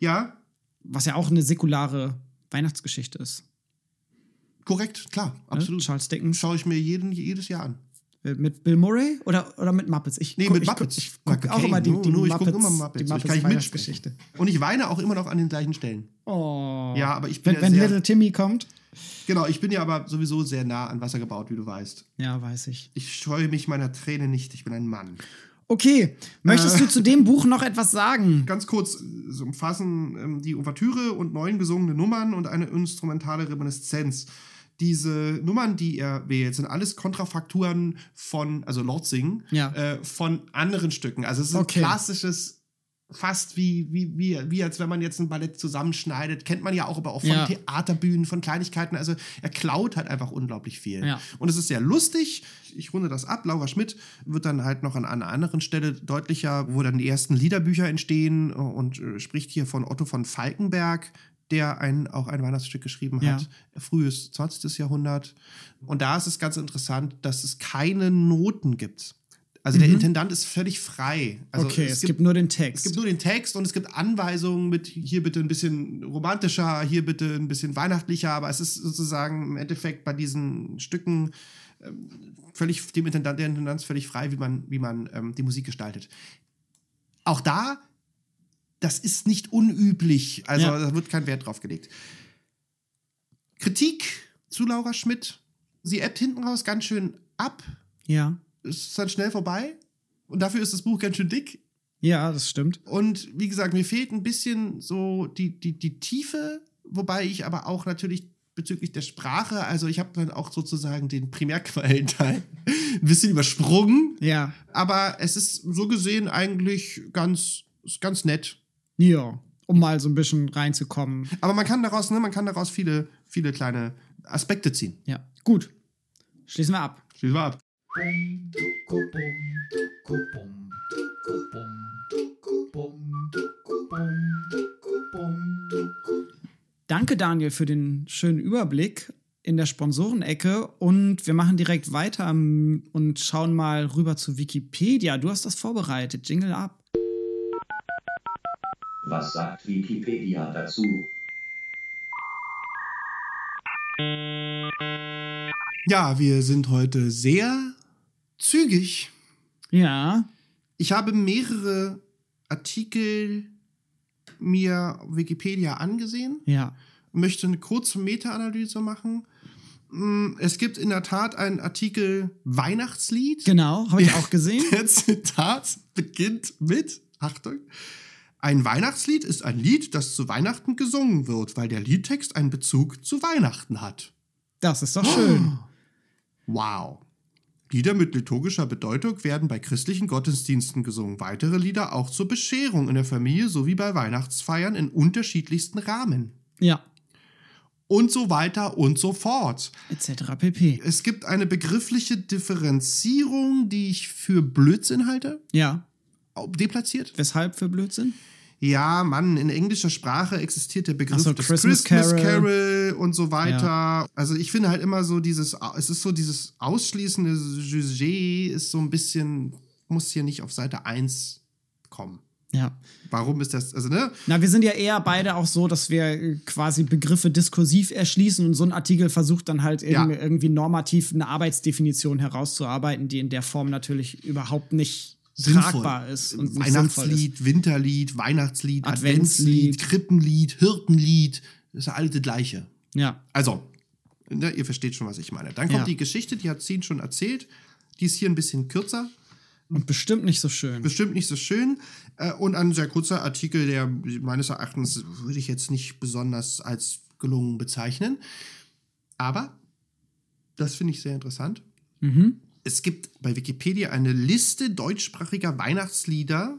Ja, was ja auch eine säkulare Weihnachtsgeschichte ist. korrekt, klar, Ne? absolut. Charles Dickens. Schaue ich mir jeden, jedes Jahr an. Äh, Mit Bill Murray oder, oder mit Muppets? Ich Nee, guck- mit ich, Muppets. Ich gucke auch immer die, die nur, ich Muppets, guck immer Muppets. die Ich Muppets kann nicht Weihnachtsgeschichte. Und ich weine auch immer noch an den gleichen Stellen. Oh. Ja, aber ich bin Wenn, ja wenn sehr- Little Timmy kommt. Genau, ich bin ja aber sowieso sehr nah an Wasser gebaut, wie du weißt. Ja, weiß ich. Ich scheue mich meiner Träne nicht, ich bin ein Mann. Okay, möchtest Äh. du zu dem Buch noch etwas sagen? [LAUGHS] Ganz kurz, äh, so umfassen ähm, die Ouvertüre und neun gesungene Nummern und eine instrumentale Reminiszenz. Diese Nummern, die er wählt, sind alles Kontrafakturen von, also Lord Sing, Ja. äh, von anderen Stücken. Also es ist Okay. ein klassisches, fast wie, wie, wie, wie als wenn man jetzt ein Ballett zusammenschneidet. Kennt man ja auch, aber auch von Ja. Theaterbühnen, von Kleinigkeiten. Also er klaut halt einfach unglaublich viel. Ja. Und es ist sehr lustig. Ich runde das ab. Laura Schmidt wird dann halt noch an einer anderen Stelle deutlicher, wo dann die ersten Liederbücher entstehen und äh, spricht hier von Otto von Falkenberg, der ein, auch ein Weihnachtsstück geschrieben Ja. hat, frühes 20. Jahrhundert. Und da ist es ganz interessant, dass es keine Noten gibt. Also der Intendant ist völlig frei. Also Mhm. okay, es, gibt, nur den Text. es gibt nur den Text und es gibt Anweisungen mit hier bitte ein bisschen romantischer, hier bitte ein bisschen weihnachtlicher, aber es ist sozusagen im Endeffekt bei diesen Stücken ähm, völlig dem Intendant, der Intendant ist völlig frei, wie man, wie man ähm, die Musik gestaltet. Auch da, das ist nicht unüblich, also Ja. da wird kein Wert drauf gelegt. Kritik zu Laura Schmidt. Sie ebbt hinten raus ganz schön ab. ja. Es ist dann schnell vorbei. Und dafür ist das Buch ganz schön dick. ja, das stimmt. Und wie gesagt, mir fehlt ein bisschen so die, die, die Tiefe, wobei ich aber auch natürlich bezüglich der Sprache, also ich habe dann auch sozusagen den Primärquellenteil [LAUGHS] ein bisschen übersprungen, Ja. aber es ist so gesehen eigentlich ganz, ganz nett. Ja. Um mal so ein bisschen reinzukommen. Aber man kann daraus, ne, man kann daraus viele, viele kleine Aspekte ziehen. Ja. Gut. Schließen wir ab. Schließen wir ab. Danke, Daniel, für den schönen Überblick in der Sponsorenecke. Und wir machen direkt weiter und schauen mal rüber zu Wikipedia. Du hast das vorbereitet. Jingle ab. Was sagt Wikipedia dazu? Ja, wir sind heute sehr zügig. Ja. Ich habe mehrere Artikel mir auf Wikipedia angesehen, Ja. möchte eine kurze Meta-Analyse machen. Mm, Es gibt in der Tat einen Artikel Weihnachtslied. Genau. Habe ich auch gesehen. [LAUGHS] Der Zitat beginnt mit, Achtung, ein Weihnachtslied ist ein Lied, das zu Weihnachten gesungen wird, weil der Liedtext einen Bezug zu Weihnachten hat. Das ist doch schön. [GASPS] Wow. Lieder mit liturgischer Bedeutung werden bei christlichen Gottesdiensten gesungen. Weitere Lieder auch zur Bescherung in der Familie sowie bei Weihnachtsfeiern in unterschiedlichsten Rahmen. Ja. Und so weiter und so fort. Etc. pp. Es gibt eine begriffliche Differenzierung, die ich für Blödsinn halte. Ja. Deplatziert? Weshalb für Blödsinn? Ja, Mann, in englischer Sprache existiert der Begriff so, Christmas Christmas, Carol. Carol. und so weiter. Also ich finde halt immer so dieses, es ist so dieses ausschließende Sujet ist so ein bisschen, muss hier nicht auf Seite 1 kommen. Ja. Warum ist das, also ne? Na, wir sind ja eher beide auch so, dass wir quasi Begriffe diskursiv erschließen und so ein Artikel versucht dann halt Ja. irgendwie, irgendwie normativ eine Arbeitsdefinition herauszuarbeiten, die in der Form natürlich überhaupt nicht tragbar ist und sinnvoll ist. Weihnachtslied, Winterlied, Weihnachtslied, Adventslied. Adventslied, Krippenlied, Hirtenlied, das ist ja alles das Gleiche. Ja, Also, ne, ihr versteht schon, was ich meine. Dann kommt Ja. die Geschichte, die hat Zehn schon erzählt. Die ist hier ein bisschen kürzer. und bestimmt nicht so schön. bestimmt nicht so schön. Äh, Und ein sehr kurzer Artikel, der meines Erachtens würde ich jetzt nicht besonders als gelungen bezeichnen. Aber das finde ich sehr interessant. Es gibt bei Wikipedia eine Liste deutschsprachiger Weihnachtslieder.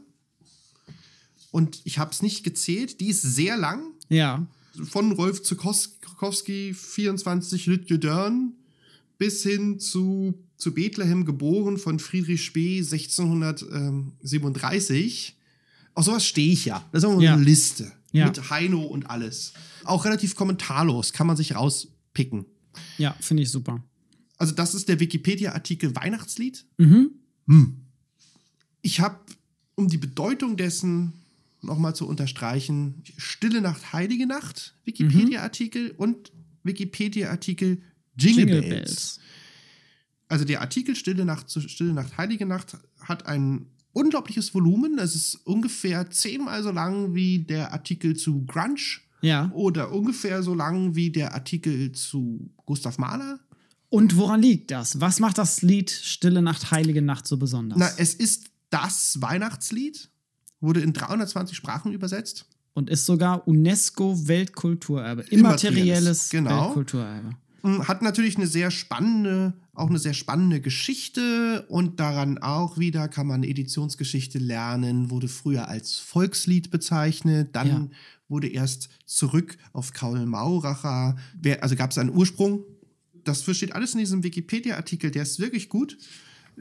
Und ich habe es nicht gezählt. Die ist sehr lang. Ja. Von Rolf Zukowski, 24 Lütje Dörn, bis hin zu, zu Bethlehem geboren von Friedrich Spee 1637. Auf sowas stehe ich ja. Das ist auch Ja. eine Liste. Ja. Mit Heino und alles. Auch relativ kommentarlos, kann man sich rauspicken. Ja, finde ich super. Also, das ist der Wikipedia-Artikel Weihnachtslied. Mhm. Ich habe, um die Bedeutung dessen nochmal zu unterstreichen, Stille Nacht, Heilige Nacht, Wikipedia-Artikel und Wikipedia-Artikel Jingle, Jingle Bells. Bells. Also der Artikel Stille Nacht zu Stille Nacht, Heilige Nacht hat ein unglaubliches Volumen. Es ist ungefähr zehnmal so lang wie der Artikel zu Grunge Ja. oder ungefähr so lang wie der Artikel zu Gustav Mahler. Und woran liegt das? Was macht das Lied Stille Nacht, Heilige Nacht so besonders? Na, es ist das Weihnachtslied, wurde in 320 Sprachen übersetzt. Und ist sogar UNESCO-Weltkulturerbe. Immaterielles, Immaterielles genau. Weltkulturerbe. Mm, Hat natürlich eine sehr spannende, auch eine sehr spannende Geschichte und daran auch wieder kann man Editionsgeschichte lernen, wurde früher als Volkslied bezeichnet, dann Ja. wurde erst zurück auf Karl Mauracher, also gab es einen Ursprung. Das steht alles in diesem Wikipedia-Artikel, der ist wirklich gut.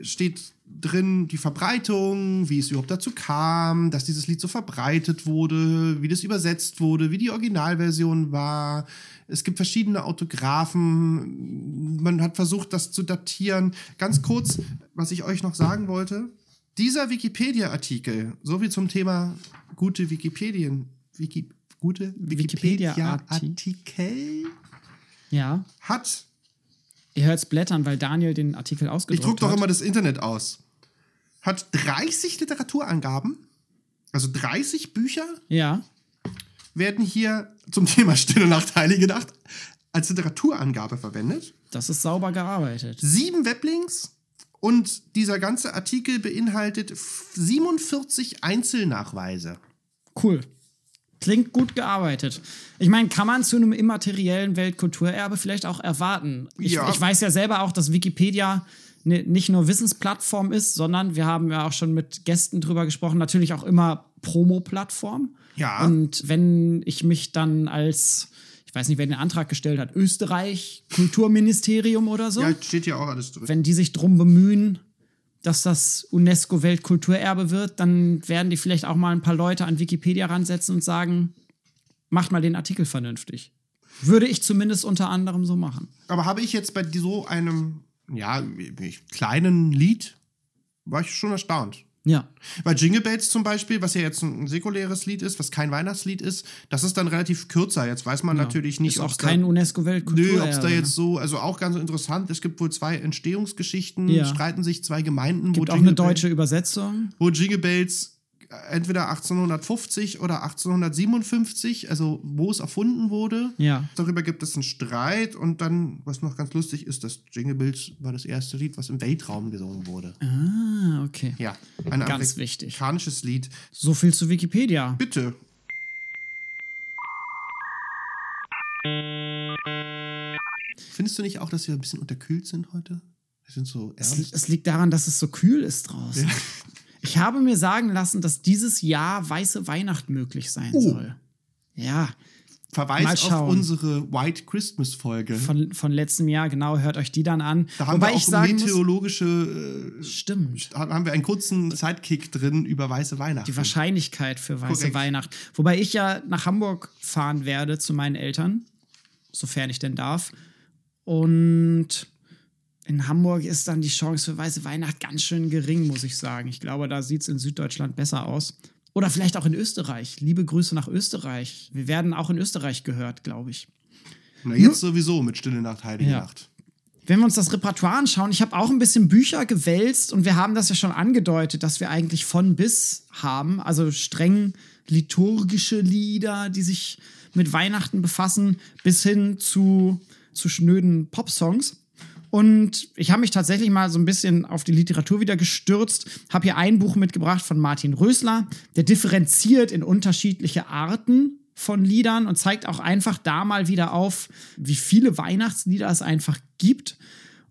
Steht drin die Verbreitung, wie es überhaupt dazu kam, dass dieses Lied so verbreitet wurde, wie das übersetzt wurde, wie die Originalversion war. Es gibt verschiedene Autographen. Man hat versucht, das zu datieren. Ganz kurz, was ich euch noch sagen wollte. Dieser Wikipedia-Artikel, so wie zum Thema gute Wikipedien, Wiki, gute Wikipedia-Artikel, Ja. hat Ihr hört es blättern, weil Daniel den Artikel Ich ausgedruckt druck doch hat. immer das Internet aus. Hat 30 Literaturangaben, also 30 Bücher Ja. werden hier zum Thema Stille Nacht, Heilige Nacht als Literaturangabe verwendet. Das ist sauber gearbeitet. Sieben Weblinks und dieser ganze Artikel beinhaltet 47 Einzelnachweise. Cool. Klingt gut gearbeitet. Ich meine, kann man zu einem immateriellen Weltkulturerbe vielleicht auch erwarten? Ich, Ja. ich weiß ja selber auch, dass Wikipedia ne, nicht nur Wissensplattform ist, sondern wir haben ja auch schon mit Gästen drüber gesprochen, natürlich auch immer Promo-Plattform. Ja. Und wenn ich mich dann als, ich weiß nicht, wer den Antrag gestellt hat, Österreich, Kulturministerium oder so, Ja, steht ja auch alles drin. wenn die sich drum bemühen, dass das UNESCO-Weltkulturerbe wird, dann werden die vielleicht auch mal ein paar Leute an Wikipedia ransetzen und sagen, macht mal den Artikel vernünftig. Würde ich zumindest unter anderem so machen. Aber habe ich jetzt bei so einem, ja, kleinen Lied, war ich schon erstaunt. Ja. Bei Jingle Bells zum Beispiel, was ja jetzt ein säkuläres Lied ist, was kein Weihnachtslied ist, das ist dann relativ kürzer. Jetzt weiß man natürlich nicht, auch ob's kein da, UNESCO-Weltkulturerbe. Nö, ob es da ne? jetzt so, also auch ganz interessant, es gibt wohl zwei Entstehungsgeschichten, Ja. streiten sich zwei Gemeinden, Gibt wo, auch Jingle eine deutsche Übersetzung. Bells, wo Jingle Bells entweder 1850 oder 1857, also wo es erfunden wurde. Ja. Darüber gibt es einen Streit und dann, was noch ganz lustig ist, das Jingle Bells war das erste Lied, was im Weltraum gesungen wurde. Ah, okay. Ja, ein Ganz wichtig. amerikanisches Lied. So viel zu Wikipedia. Bitte. Findest du nicht auch, dass wir ein bisschen unterkühlt sind heute? Wir sind so Es, ernst. es liegt daran, dass es so kühl ist draußen. Ich habe mir sagen lassen, dass dieses Jahr weiße Weihnacht möglich sein Oh. soll. Ja, Verweis auf unsere White Christmas Folge. von, von letztem Jahr, genau, hört euch die dann an. Da haben Wobei wir auch ich sagen muss, meteorologische, äh, stimmt. haben wir einen kurzen Sidekick drin über weiße Weihnachten. Die Wahrscheinlicht für weiße Korrekt. Weihnacht. Wobei ich ja nach Hamburg fahren werde zu meinen Eltern, sofern ich denn darf. Und in Hamburg ist dann die Chance für weiße Weihnacht ganz schön gering, muss ich sagen. Ich glaube, da sieht es in Süddeutschland besser aus. Oder vielleicht auch in Österreich. Liebe Grüße nach Österreich. Wir werden auch in Österreich gehört, glaube ich. Na, jetzt sowieso mit Stille Nacht, Heilige Ja. Nacht. Wenn wir uns das Repertoire anschauen, ich habe auch ein bisschen Bücher gewälzt und wir haben das ja schon angedeutet, dass wir eigentlich von bis haben, also streng liturgische Lieder, die sich mit Weihnachten befassen, bis hin zu, zu schnöden Popsongs. Und ich habe mich tatsächlich mal so ein bisschen auf die Literatur wieder gestürzt, habe hier ein Buch mitgebracht von Martin Rösler, der differenziert in unterschiedliche Arten von Liedern und zeigt auch einfach da mal wieder auf, wie viele Weihnachtslieder es einfach gibt.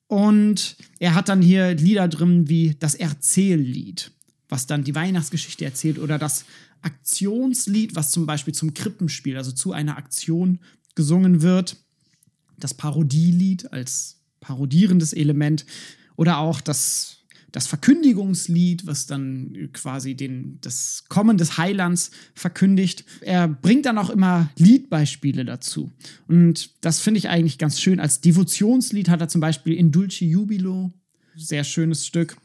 Und er hat dann hier Lieder drin wie das Erzähllied, was dann die Weihnachtsgeschichte erzählt, oder das Aktionslied, was zum Beispiel zum Krippenspiel, also zu einer Aktion gesungen wird. Das Parodielied als parodierendes Element. Oder auch das, das Verkündigungslied, was dann quasi den, das Kommen des Heilands verkündigt. Er bringt dann auch immer Liedbeispiele dazu. Und das finde ich eigentlich ganz schön. Als Devotionslied hat er zum Beispiel In Dulce Jubilo, sehr schönes Stück.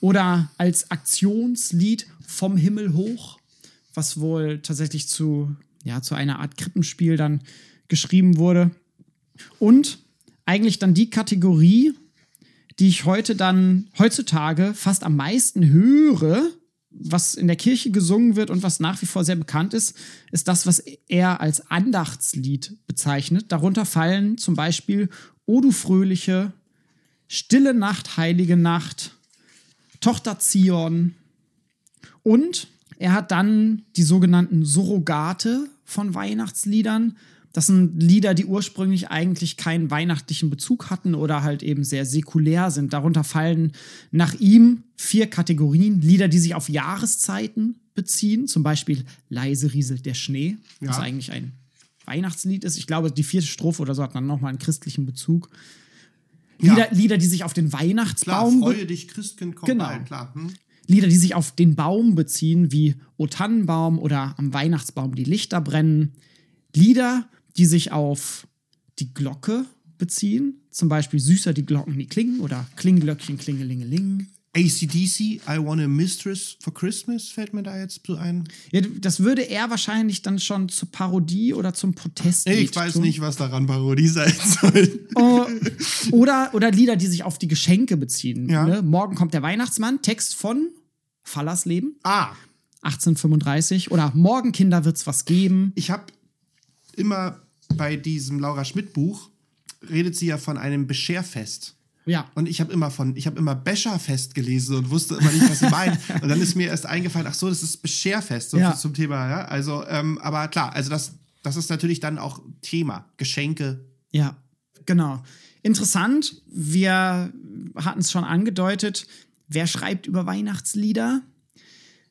Oder als Aktionslied vom Himmel hoch, was wohl tatsächlich zu, ja, zu einer Art Krippenspiel dann geschrieben wurde. Und eigentlich dann die Kategorie, die ich heute dann heutzutage fast am meisten höre, was in der Kirche gesungen wird und was nach wie vor sehr bekannt ist, ist das, was er als Andachtslied bezeichnet. Darunter fallen zum Beispiel O du fröhliche, Stille Nacht, heilige Nacht, Tochter Zion und er hat dann die sogenannten Surrogate von Weihnachtsliedern. Das sind Lieder, die ursprünglich eigentlich keinen weihnachtlichen Bezug hatten oder halt eben sehr säkulär sind. Darunter fallen nach ihm vier Kategorien. Lieder, die sich auf Jahreszeiten beziehen, zum Beispiel Leise rieselt der Schnee, Ja. was eigentlich ein Weihnachtslied ist. Ich glaube, die vierte Strophe oder so hat dann nochmal einen christlichen Bezug. Ja. Lieder, Lieder, die sich auf den Klar, Weihnachtsbaum be- freue dich, Christkind, komm Genau. bald, klar. Hm? Lieder, die sich auf den Baum beziehen, wie O Tannenbaum oder am Weihnachtsbaum die Lichter brennen. Lieder, die sich auf die Glocke beziehen, zum Beispiel Süßer die Glocken, die klingen oder Klingglöckchen, Klingelingeling. ACDC, I Want a Mistress for Christmas, fällt mir da jetzt so ein. Ja, das würde er wahrscheinlich dann schon zur Parodie oder zum Protest. Ich weiß nicht, was daran Parodie sein soll. Oh, oder, oder Lieder, die sich auf die Geschenke beziehen. Ja. Ne? Morgen kommt der Weihnachtsmann, Text von Fallers Leben, Ah, 1835. Oder Morgen, Kinder, wird's was geben. ich habe immer bei diesem Laura Schmidt Buch redet sie ja von einem Bescherfest. Ja. Und ich habe immer von, ich habe immer Becherfest gelesen und wusste immer nicht, was sie meinen. [LAUGHS] Und dann ist mir erst eingefallen, ach so, das ist Bescherfest, so Ja. zum Thema, ja. Also, ähm, aber klar, also das, das ist natürlich dann auch Thema. Geschenke. Ja, genau. Interessant, wir hatten es schon angedeutet, wer schreibt über Weihnachtslieder?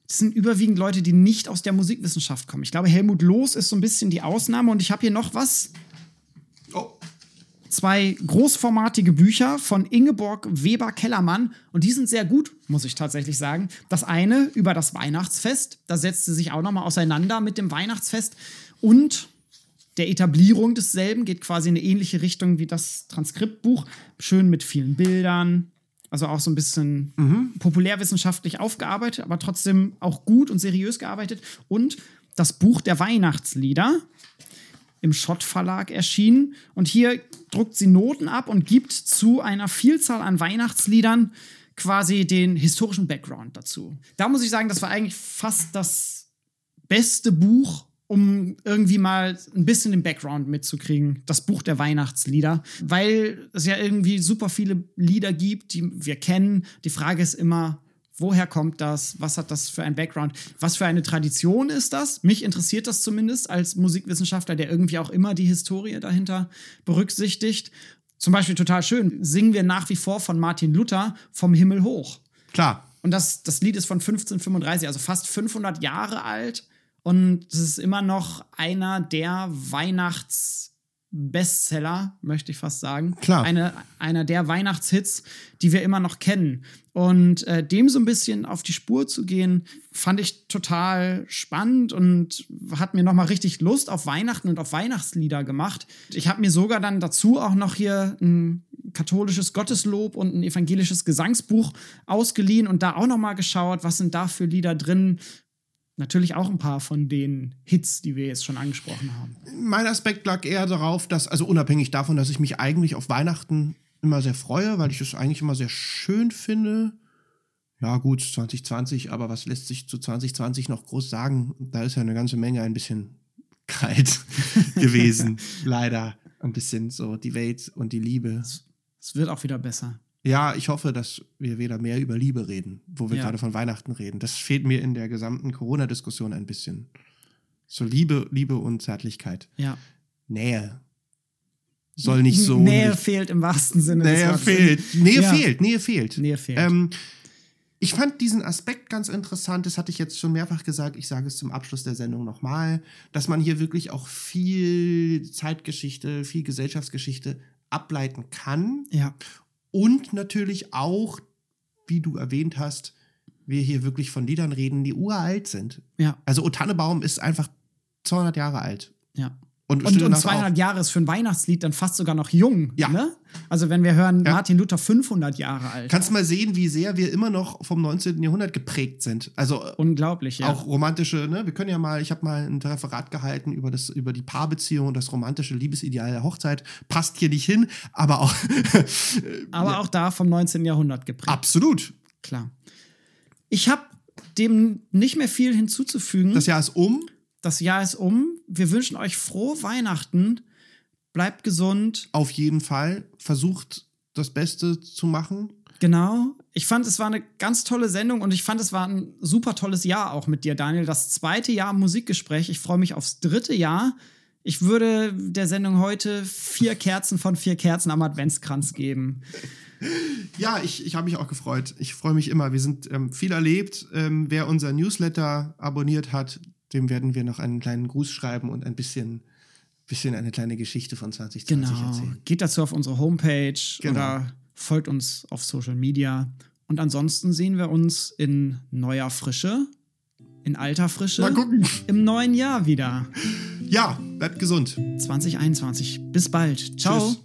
Das sind überwiegend Leute, die nicht aus der Musikwissenschaft kommen. Ich glaube, Helmut Loos ist so ein bisschen die Ausnahme und ich habe hier noch was. Oh, Zwei großformatige Bücher von Ingeborg Weber-Kellermann und die sind sehr gut, muss ich tatsächlich sagen. Das eine über das Weihnachtsfest, da setzt sie sich auch nochmal auseinander mit dem Weihnachtsfest und der Etablierung desselben geht quasi in eine ähnliche Richtung wie das Transkriptbuch. Schön mit vielen Bildern, also auch so ein bisschen populärwissenschaftlich aufgearbeitet, aber trotzdem auch gut und seriös gearbeitet. Und das Buch der Weihnachtslieder im Schott Verlag erschienen. Und hier druckt sie Noten ab und gibt zu einer Vielzahl an Weihnachtsliedern quasi den historischen Background dazu. Da muss ich sagen, das war eigentlich fast das beste Buch, um irgendwie mal ein bisschen den Background mitzukriegen. Das Buch der Weihnachtslieder, weil es ja irgendwie super viele Lieder gibt, die wir kennen. Die Frage ist immer, woher kommt das? Was hat das für ein Background? Was für eine Tradition ist das? Mich interessiert das zumindest als Musikwissenschaftler, der irgendwie auch immer die Historie dahinter berücksichtigt. Zum Beispiel total schön, singen wir nach wie vor von Martin Luther vom Himmel hoch. klar. Und das, das Lied ist von 1535, also fast 500 Jahre alt. Und es ist immer noch einer der Weihnachtsbestseller, möchte ich fast sagen. Klar. Eine, einer der Weihnachtshits, die wir immer noch kennen. Und äh, dem so ein bisschen auf die Spur zu gehen, fand ich total spannend und hat mir nochmal richtig Lust auf Weihnachten und auf Weihnachtslieder gemacht. Ich habe mir sogar dann dazu auch noch hier ein katholisches Gotteslob und ein evangelisches Gesangsbuch ausgeliehen und da auch nochmal geschaut, was sind da für Lieder drin. Natürlich auch ein paar von den Hits, die wir jetzt schon angesprochen haben. Mein Aspekt lag eher darauf, dass, also unabhängig davon, dass ich mich eigentlich auf Weihnachten immer sehr freue, weil ich es eigentlich immer sehr schön finde. Ja, gut, 2020, aber was lässt sich zu 2020 noch groß sagen? Da ist ja eine ganze Menge ein bisschen kalt [LAUGHS] gewesen. Leider. Ein bisschen so die Welt und die Liebe. Es wird auch wieder besser. Ja, ich hoffe, dass wir wieder mehr über Liebe reden, wo wir Ja. gerade von Weihnachten reden. Das fehlt mir in der gesamten Corona-Diskussion ein bisschen. So Liebe, Liebe und Zärtlichkeit. Ja. Nähe. soll nicht so. Nähe nicht, fehlt im wahrsten Sinne des Nähe fehlt. Nähe Ja. fehlt. Nähe fehlt. Nähe fehlt. Ähm, ich fand diesen Aspekt ganz interessant, das hatte ich jetzt schon mehrfach gesagt, ich sage es zum Abschluss der Sendung nochmal, dass man hier wirklich auch viel Zeitgeschichte, viel Gesellschaftsgeschichte ableiten kann Ja, und natürlich auch, wie du erwähnt hast, wir hier wirklich von Liedern reden, die uralt sind. ja, Also O Tannebaum ist einfach 200 Jahre alt. ja. Und, Und, und Nacht 200 Jahre ist für ein Weihnachtslied dann fast sogar noch jung. Ja. Ne? Also wenn wir hören, Ja. Martin Luther 500 Jahre alt. Kannst mal sehen, wie sehr wir immer noch vom 19. Jahrhundert geprägt sind. Also äh, Unglaublich, ja. auch romantische, ne? Wir können ja mal, ich habe mal ein Referat gehalten über das über die Paarbeziehung und das romantische Liebesideal der Hochzeit. Passt hier nicht hin, aber auch [LAUGHS] Aber auch da vom 19. Jahrhundert geprägt. absolut. Klar. Ich habe dem nicht mehr viel hinzuzufügen. Das Jahr ist um. Das Jahr ist um. Wir wünschen euch frohe Weihnachten. Bleibt gesund. Auf jeden Fall versucht das Beste zu machen. Genau. Ich fand, es war eine ganz tolle Sendung und ich fand, es war ein super tolles Jahr auch mit dir, Daniel. Das zweite Jahr Musikgespräch. Ich freue mich aufs dritte Jahr. Ich würde der Sendung heute vier Kerzen von vier Kerzen am Adventskranz geben. [LAUGHS] Ja, ich, ich habe mich auch gefreut. Ich freue mich immer. Wir sind ähm, viel erlebt. Ähm, wer unser Newsletter abonniert hat, dem werden wir noch einen kleinen Gruß schreiben und ein bisschen, bisschen eine kleine Geschichte von 2020 Genau. erzählen. Geht dazu auf unsere Homepage Genau. oder folgt uns auf Social Media. Und ansonsten sehen wir uns in neuer Frische, in alter Frische, Mal gucken. im neuen Jahr wieder. Ja, bleibt gesund. 2021. Bis bald. Ciao. Tschüss.